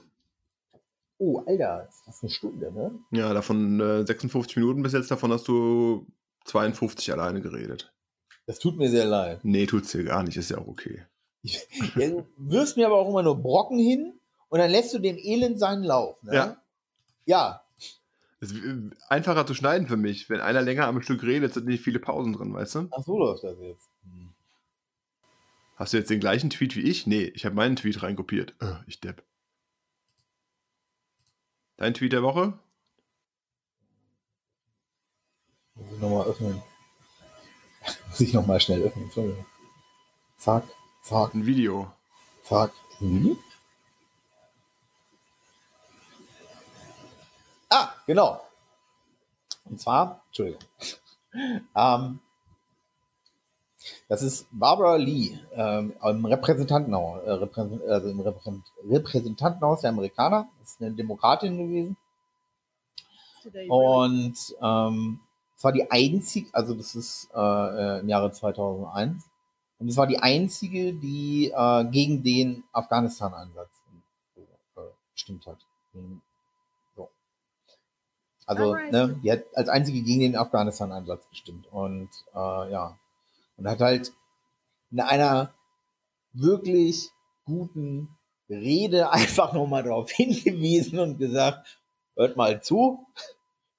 Oh, Alter, das ist fast eine Stunde, ne? Ja, davon äh, 56 Minuten bis jetzt, davon hast du 52 alleine geredet. Das tut mir sehr leid. Nee, tut's dir gar nicht, ist ja auch okay. Ja, du wirfst mir aber auch immer nur Brocken hin und dann lässt du den Elend seinen Lauf, ne? Ja. Ja, Es ist äh, einfacher zu schneiden für mich. Wenn einer länger am Stück redet, sind nicht viele Pausen drin, weißt du? ach so läuft das jetzt. Hm. Hast du jetzt den gleichen Tweet wie ich? Nee, ich habe meinen Tweet reinkopiert. Äh, ich depp. Dein Tweet der Woche? Muss ich nochmal öffnen. Muss ich nochmal schnell öffnen. Zack, zack, Ein Video. zack. Mhm. Ah, genau. Und zwar, Entschuldigung. ähm, das ist Barbara Lee ähm, im Repräsentantenhaus, äh, Repräsent, also im Repräsent, Repräsentantenhaus der Amerikaner. Das ist eine Demokratin gewesen. Und ähm, es war die einzige, also das ist äh, äh, im Jahre 2001, und es war die einzige, die äh, gegen den Afghanistan-Einsatz gestimmt hat. Mhm. So. Also, Alright. ne, die hat als einzige gegen den Afghanistan-Einsatz gestimmt. Und äh, ja, und hat halt in einer wirklich guten Rede einfach nochmal darauf hingewiesen und gesagt, hört mal zu,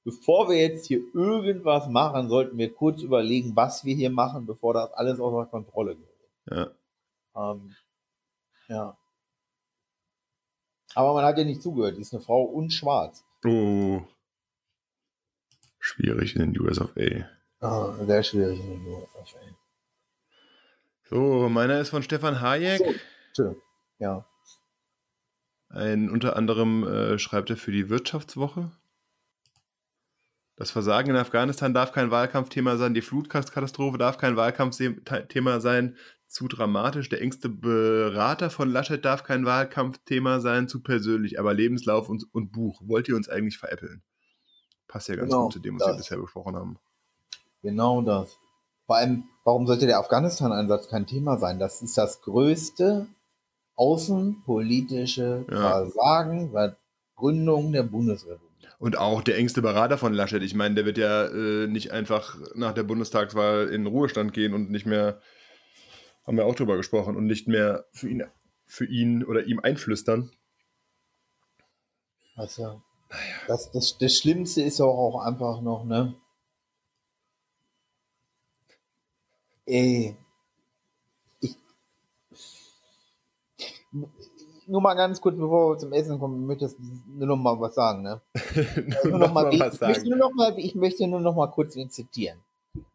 bevor wir jetzt hier irgendwas machen, sollten wir kurz überlegen, was wir hier machen, bevor das alles außer Kontrolle gerät. Ja. Ähm, ja. Aber man hat ihr nicht zugehört. Die ist eine Frau und schwarz. Oh. Schwierig in den US of A. Ah, sehr schwierig in den USA. So, meiner ist von Stefan Hayek. So. Ja. Ein, unter anderem äh, schreibt er für die Wirtschaftswoche. Das Versagen in Afghanistan darf kein Wahlkampfthema sein. Die Flutkatastrophe darf kein Wahlkampfthema sein. Zu dramatisch. Der engste Berater von Laschet darf kein Wahlkampfthema sein. Zu persönlich. Aber Lebenslauf und, und Buch. Wollt ihr uns eigentlich veräppeln? Passt ja ganz Genau, gut zu dem, was wir das. bisher besprochen haben. Genau das. Vor allem, warum sollte der Afghanistan-Einsatz kein Thema sein? Das ist das größte außenpolitische Ja. Versagen seit Gründung der Bundesrepublik. Und auch der engste Berater von Laschet. Ich meine, der wird ja äh, nicht einfach nach der Bundestagswahl in Ruhestand gehen und nicht mehr, haben wir auch drüber gesprochen, und nicht mehr für ihn, für ihn oder ihm einflüstern. Was ja. Das, das, das Schlimmste ist auch, auch einfach noch, ne? Ich. Nur mal ganz kurz, bevor wir zum Essen kommen, ich möchte nur noch mal was sagen, ne? nur noch mal, ich, ich, möchte sagen. nur noch mal, ich möchte nur noch mal kurz zitieren.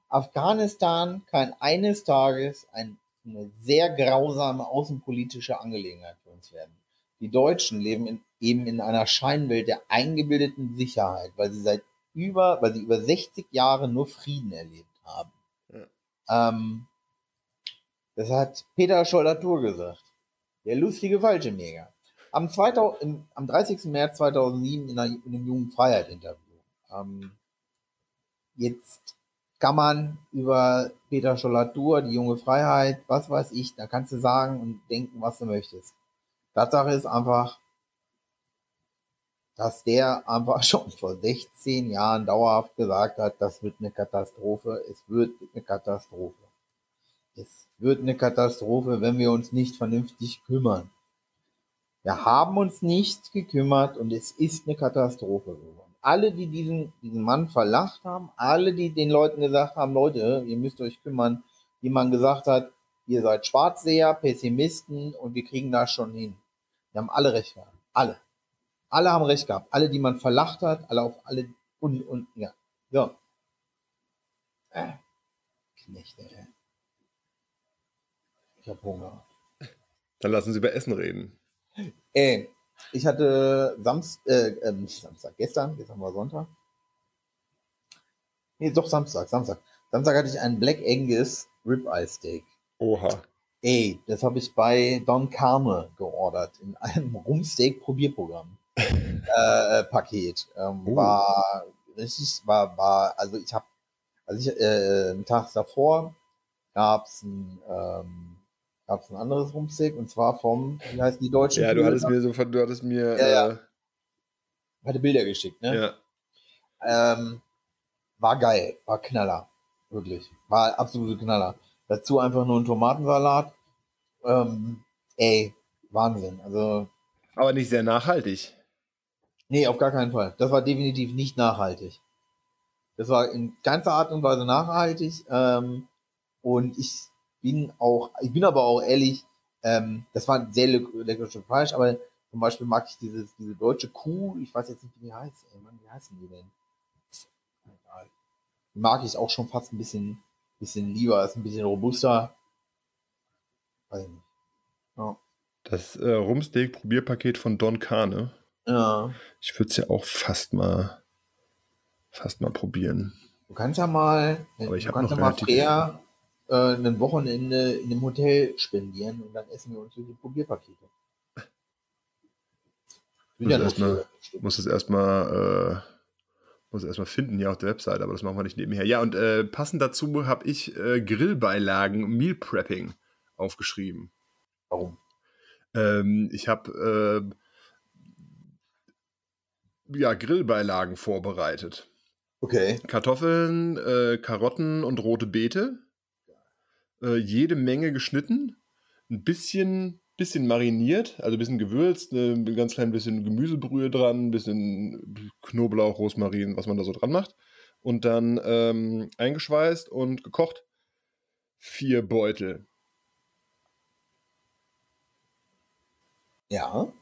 Afghanistan kann eines Tages ein eine sehr grausame außenpolitische Angelegenheit für uns werden. Die Deutschen leben in, eben in einer Scheinwelt der eingebildeten Sicherheit, weil sie seit über, weil sie über 60 Jahre nur Frieden erlebt haben. Ähm, das hat Peter Scholler-Tour gesagt. Der lustige Fallschirmjäger. Am, 2000, im, am 30. März 2007 in, einer, in einem jungen Freiheit-Interview. Ähm, jetzt kann man über Peter Scholler-Tour, die junge Freiheit, was weiß ich, da kannst du sagen und denken, was du möchtest. Tatsache ist einfach, dass der einfach schon vor 16 Jahren dauerhaft gesagt hat, das wird eine Katastrophe, es wird eine Katastrophe. Es wird eine Katastrophe, wenn wir uns nicht vernünftig kümmern. Wir haben uns nicht gekümmert und es ist eine Katastrophe geworden. Alle, die diesen, diesen Mann verlacht haben, alle, die den Leuten gesagt haben, Leute, ihr müsst euch kümmern, die man gesagt hat, ihr seid Schwarzseher, Pessimisten und wir kriegen das schon hin. Die haben alle recht gehabt. Alle. Alle haben recht gehabt. Alle, die man verlacht hat, alle auf alle und, und ja. So. Äh. Knechte, ey. Ich hab Hunger. Dann lassen Sie über Essen reden. Ey, ich hatte Samstag, äh, äh, nicht Samstag, gestern, gestern war Sonntag. Nee, doch Samstag, Samstag. Samstag hatte ich einen Black Angus Ribeye Steak. Oha. Ey, das habe ich bei Don Carme geordert in einem Rumsteak-Probierprogramm. Äh, Paket. Ähm, uh. War richtig, war, war, also ich habe, also ich, äh, einen Tag davor gab es ein, ähm, gab es ein anderes Rumsteak und zwar vom, wie heißt die deutsche? Ja, du hattest mir so, du hattest mir, ja, ja. Äh, hatte Bilder geschickt, ne? Ja. Ähm, war geil, war Knaller, wirklich, war absolute Knaller. Dazu einfach nur ein Tomatensalat. Ähm, ey, Wahnsinn. Also. Aber nicht sehr nachhaltig. Nee, auf gar keinen Fall. Das war definitiv nicht nachhaltig. Das war in ganzer Art und Weise nachhaltig. Ähm, und ich bin auch, ich bin aber auch ehrlich, ähm, das war sehr leckeres Fleisch, aber zum Beispiel mag ich dieses, diese deutsche Kuh, ich weiß jetzt nicht, wie die heißt, ey, Mann, wie heißen die denn? Die mag ich auch schon fast ein bisschen bisschen lieber, ist ein bisschen robuster. Weiß ich nicht. Ja. Das äh, Rumsteak-Probierpaket von Don Kane. Ja. Ich würde es ja auch fast mal fast mal probieren. Du kannst ja mal, Aber ich du kannst ja mal Freya äh, ein Wochenende in einem Hotel spendieren und dann essen wir uns diese Probierpakete. Muss, ja erst mal, muss es erstmal äh, muss erstmal finden hier auf der Website, aber das machen wir nicht nebenher. Ja, und äh, passend dazu habe ich äh, Grillbeilagen, Meal Prepping aufgeschrieben. Warum? Ähm, ich habe äh, ja, Grillbeilagen vorbereitet. Okay. Kartoffeln, äh, Karotten und rote Beete. Äh, jede Menge geschnitten. Ein bisschen bisschen mariniert, also ein bisschen gewürzt, ne, ein ganz klein bisschen Gemüsebrühe dran, ein bisschen Knoblauch, Rosmarin, was man da so dran macht. Und dann ähm, eingeschweißt und gekocht. Vier Beutel. Ja.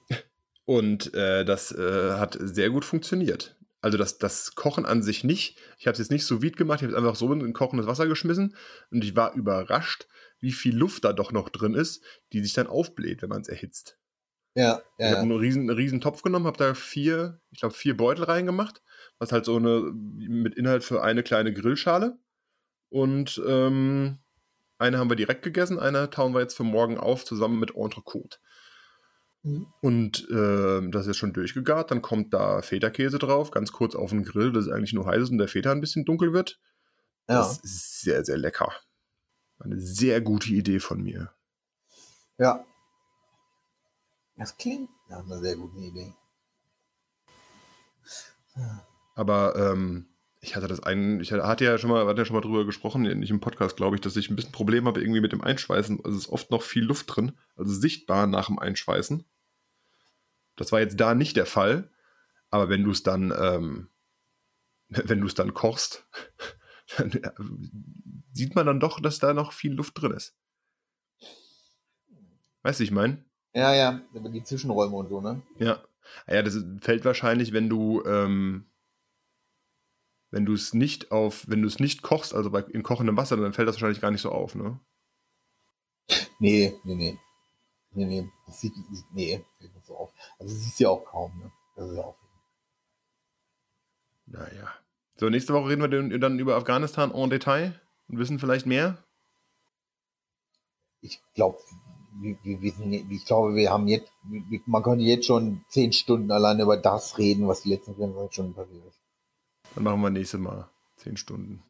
Und äh, das äh, hat sehr gut funktioniert. Also das, das Kochen an sich nicht. Ich habe es jetzt nicht so weit gemacht, ich habe es einfach so in kochendes Wasser geschmissen und ich war überrascht, wie viel Luft da doch noch drin ist, die sich dann aufbläht, wenn man es erhitzt. Ja, ja. Ich habe einen riesen, riesen Topf genommen, habe da vier, ich glaube, vier Beutel reingemacht, was halt so eine, mit Inhalt für eine kleine Grillschale. Und ähm, eine haben wir direkt gegessen, eine tauen wir jetzt für morgen auf, zusammen mit Entrecote. Und äh, das ist schon durchgegart, dann kommt da Feta-Käse drauf, ganz kurz auf den Grill, dass es eigentlich nur heiß ist und der Feta ein bisschen dunkel wird. Ja. Das ist sehr, sehr lecker. Eine sehr gute Idee von mir. Ja. Das klingt nach einer sehr guten Idee. Aber ähm, ich hatte das einen, ich hatte ja schon mal, hatte ja schon mal drüber gesprochen, nicht im Podcast, glaube ich, dass ich ein bisschen Problem habe irgendwie mit dem Einschweißen. Also es ist oft noch viel Luft drin, also sichtbar nach dem Einschweißen. Das war jetzt da nicht der Fall, aber wenn du es dann, ähm, wenn du es dann kochst, dann äh, sieht man dann doch, dass da noch viel Luft drin ist. Weißt du, ich meine? Ja, ja, über die Zwischenräume und so, ne? Ja. Ja, das fällt wahrscheinlich, wenn du, ähm, wenn du es nicht auf, wenn du es nicht kochst, also bei, in kochendem Wasser, dann fällt das wahrscheinlich gar nicht so auf, ne? Nee, nee, nee. Nee, nee. Das sieht, nee, fällt nicht so auf. Also siehst du ja auch kaum, ne? Das ist ja auch. Naja. So, nächste Woche reden wir dann über Afghanistan en Detail und wissen vielleicht mehr. Ich glaube, wir, wir wissen, ich glaube, wir haben jetzt, man könnte jetzt schon zehn Stunden allein über das reden, was die letzten 24 Stunden passiert ist. Dann machen wir nächstes Mal zehn Stunden.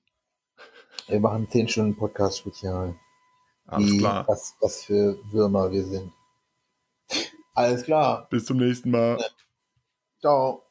Wir machen zehn Stunden Podcast-Spezial. Alles Wie, klar. Was, was für Würmer wir sind. Alles klar. Bis zum nächsten Mal. Ciao.